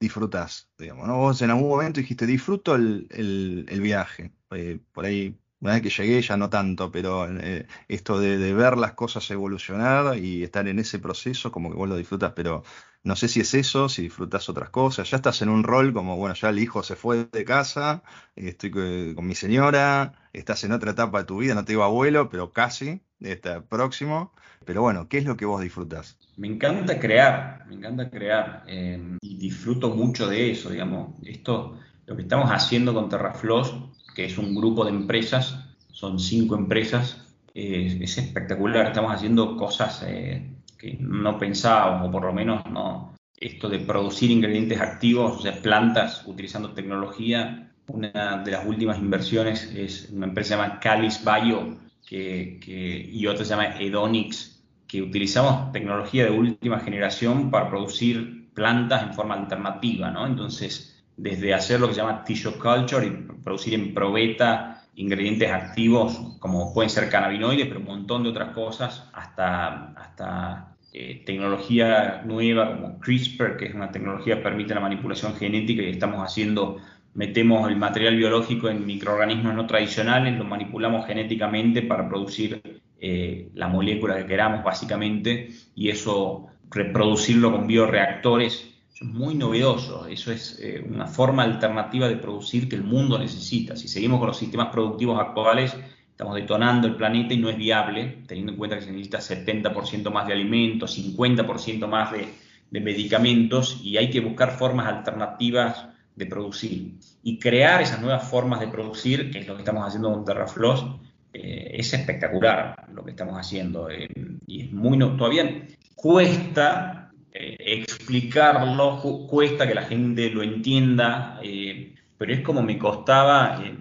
disfrutás, digamos, ¿no? Vos en algún momento dijiste, disfruto el, el, viaje. Eh, por ahí, una vez que llegué ya no tanto, pero eh, esto de, ver las cosas evolucionar y estar en ese proceso, como que vos lo disfrutas, pero no sé si es eso, si disfrutas otras cosas. Ya estás en un rol como, bueno, ya el hijo se fue de casa, estoy con mi señora, estás en otra etapa de tu vida, no te digo abuelo, pero casi, está próximo. Pero bueno, ¿qué es lo que vos disfrutás? Me encanta crear, me encanta crear eh, y disfruto mucho de eso, digamos. Esto, lo que estamos haciendo con Terrafloss, que es un grupo de empresas, son cinco empresas, es espectacular. Estamos haciendo cosas eh, que no pensábamos, o por lo menos no. Esto de producir ingredientes activos, o sea, plantas utilizando tecnología. Una de las últimas inversiones es una empresa llamada Calis Bio que, y otra se llama Edonix, que utilizamos tecnología de última generación para producir plantas en forma alternativa, ¿no? Entonces, desde hacer lo que se llama tissue culture y producir en probeta ingredientes activos como pueden ser cannabinoides, pero un montón de otras cosas, hasta, hasta eh, tecnología nueva como CRISPR, que es una tecnología que permite la manipulación genética y estamos haciendo, metemos el material biológico en microorganismos no tradicionales, lo manipulamos genéticamente para producir eh, la molécula que queramos básicamente y eso reproducirlo con bioreactores es muy novedoso, eso es eh, una forma alternativa de producir que el mundo necesita. Si seguimos con los sistemas productivos actuales, estamos detonando el planeta y no es viable, teniendo en cuenta que se necesita 70% más de alimentos, 50% más de, medicamentos y hay que buscar formas alternativas de producir y crear esas nuevas formas de producir, que es lo que estamos haciendo con TerraFloss, eh, es espectacular lo que estamos haciendo eh, y es muy todavía cuesta eh, explicarlo, cuesta que la gente lo entienda, pero es como me costaba en,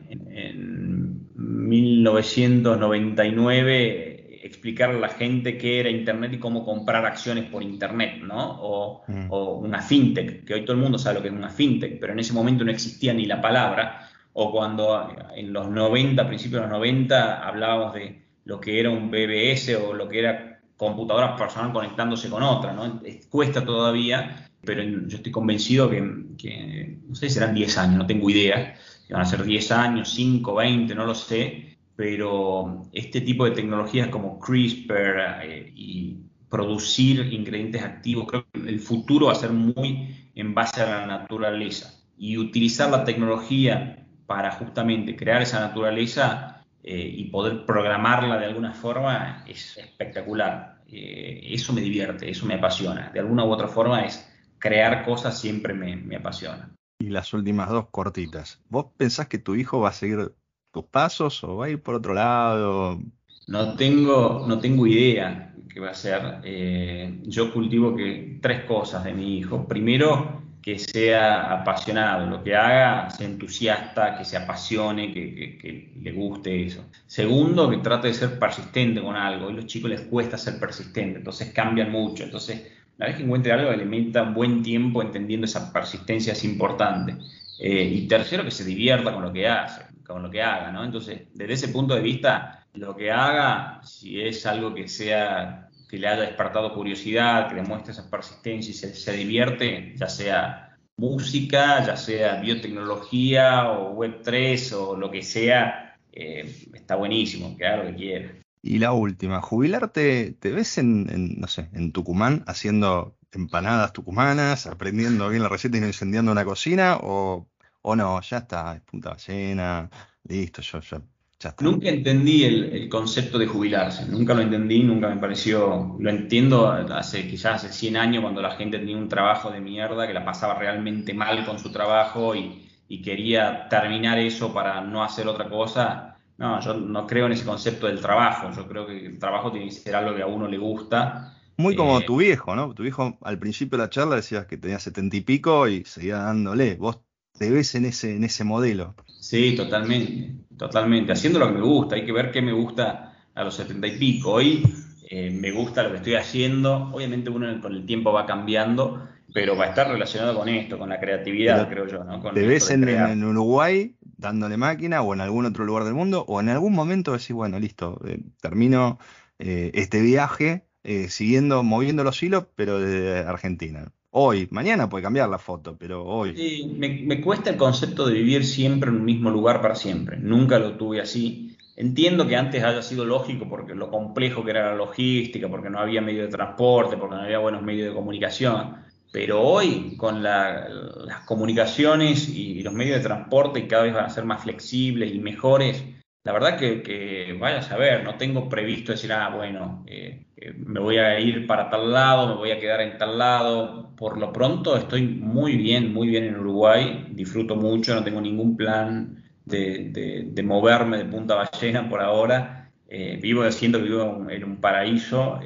1999 explicarle a la gente qué era Internet y cómo comprar acciones por Internet, ¿no? O, mm. o, una fintech, que hoy todo el mundo sabe lo que es una fintech, pero en ese momento no existía ni la palabra o cuando en los 90, principios de los 90, hablábamos de lo que era un BBS o lo que era computadora personal conectándose con otra, ¿no? Cuesta todavía, pero yo estoy convencido que, no sé, serán 10 años, no tengo idea, van a ser 10 años, 5, 20, no lo sé, pero este tipo de tecnologías como CRISPR eh, y producir ingredientes activos, creo que el futuro va a ser muy en base a la naturaleza y utilizar la tecnología para justamente crear esa naturaleza eh, y poder programarla de alguna forma es espectacular. Eh, eso me divierte, eso me apasiona. De alguna u otra forma es crear cosas siempre me, apasiona. Y las últimas dos cortitas. ¿Vos pensás que tu hijo va a seguir tus pasos o va a ir por otro lado? No tengo, no tengo idea qué va a ser. Eh, yo cultivo que tres cosas de mi hijo. Primero, que sea apasionado, lo que haga, sea entusiasta, que se apasione, que, le guste eso. Segundo, que trate de ser persistente con algo. Y a los chicos les cuesta ser persistente, entonces cambian mucho. Entonces, la vez que encuentre algo, le meta buen tiempo entendiendo esa persistencia es importante. Eh, y tercero, que se divierta con lo que hace, con lo que haga, ¿no? Entonces, desde ese punto de vista, lo que haga, si es algo que sea que le haya despertado curiosidad, que demuestre esa persistencia y se, divierte, ya sea música, ya sea biotecnología o Web3 o lo que sea, eh, está buenísimo, que haga lo que quiera. Y la última, jubilarte, ¿te ves en, no sé, en Tucumán haciendo empanadas tucumanas, aprendiendo bien la receta y no incendiando una cocina? ¿O, o no? Ya está, es punta ballena, listo, yo ya Nunca entendí el, concepto de jubilarse, nunca lo entendí, nunca me pareció, lo entiendo hace quizás hace 100 años cuando la gente tenía un trabajo de mierda, que la pasaba realmente mal con su trabajo y, quería terminar eso para no hacer otra cosa. No, yo no creo en ese concepto del trabajo, yo creo que el trabajo tiene que ser algo que a uno le gusta. Muy como eh, tu viejo, ¿no? Tu viejo al principio de la charla decías que tenía setenta y pico y seguía dándole. Vos te ves en ese, en ese modelo. Sí, totalmente, totalmente. Haciendo lo que me gusta, hay que ver qué me gusta a los setenta y pico. Hoy eh, me gusta lo que estoy haciendo. Obviamente uno con el tiempo va cambiando, pero va a estar relacionado con esto, con la creatividad, creo yo. ¿no? ¿Te ves en, Uruguay dándole máquina o en algún otro lugar del mundo? ¿O en algún momento decís, bueno, listo, eh, termino eh, este viaje siguiendo, moviendo los hilos, pero desde Argentina? Hoy. Mañana puede cambiar la foto, pero hoy. Sí, me, cuesta el concepto de vivir siempre en un mismo lugar para siempre. Nunca lo tuve así. Entiendo que antes haya sido lógico porque lo complejo que era la logística, porque no había medio de transporte, porque no había buenos medios de comunicación. Pero hoy, con las comunicaciones y, los medios de transporte cada vez van a ser más flexibles y mejores, la verdad que, vaya a saber, no tengo previsto decir, ah, bueno, eh, eh, me voy a ir para tal lado, me voy a quedar en tal lado. Por lo pronto estoy muy bien, muy bien en Uruguay, disfruto mucho, no tengo ningún plan de, moverme de Punta Ballena por ahora. Eh, vivo siento vivo en un paraíso,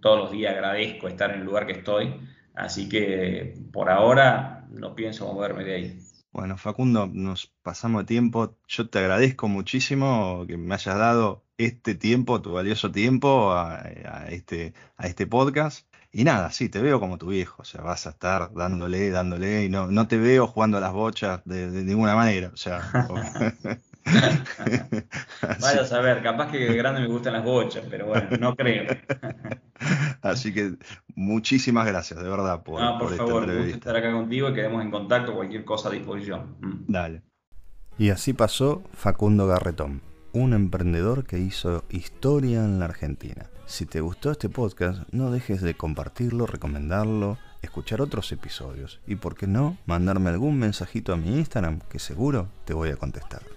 todos los días agradezco estar en el lugar que estoy, así que por ahora no pienso moverme de ahí. Bueno, Facundo, nos pasamos de tiempo. Yo te agradezco muchísimo que me hayas dado este tiempo, tu valioso tiempo, a, este, a este podcast. Y nada, sí, te veo como tu viejo, o sea, vas a estar dándole, dándole, y no, no te veo jugando a las bochas de, de ninguna manera, o sea. Vaya a saber, capaz que grande me gustan las bochas, pero bueno, no creo. Así que muchísimas gracias, de verdad, por, no, por, favor, gusto estar acá contigo y quedemos en contacto, cualquier cosa a disposición. Mm. Dale. Y así pasó Facundo Garretón, un emprendedor que hizo historia en la Argentina. Si te gustó este podcast, no dejes de compartirlo, recomendarlo, escuchar otros episodios y, por qué no, mandarme algún mensajito a mi Instagram que seguro te voy a contestar.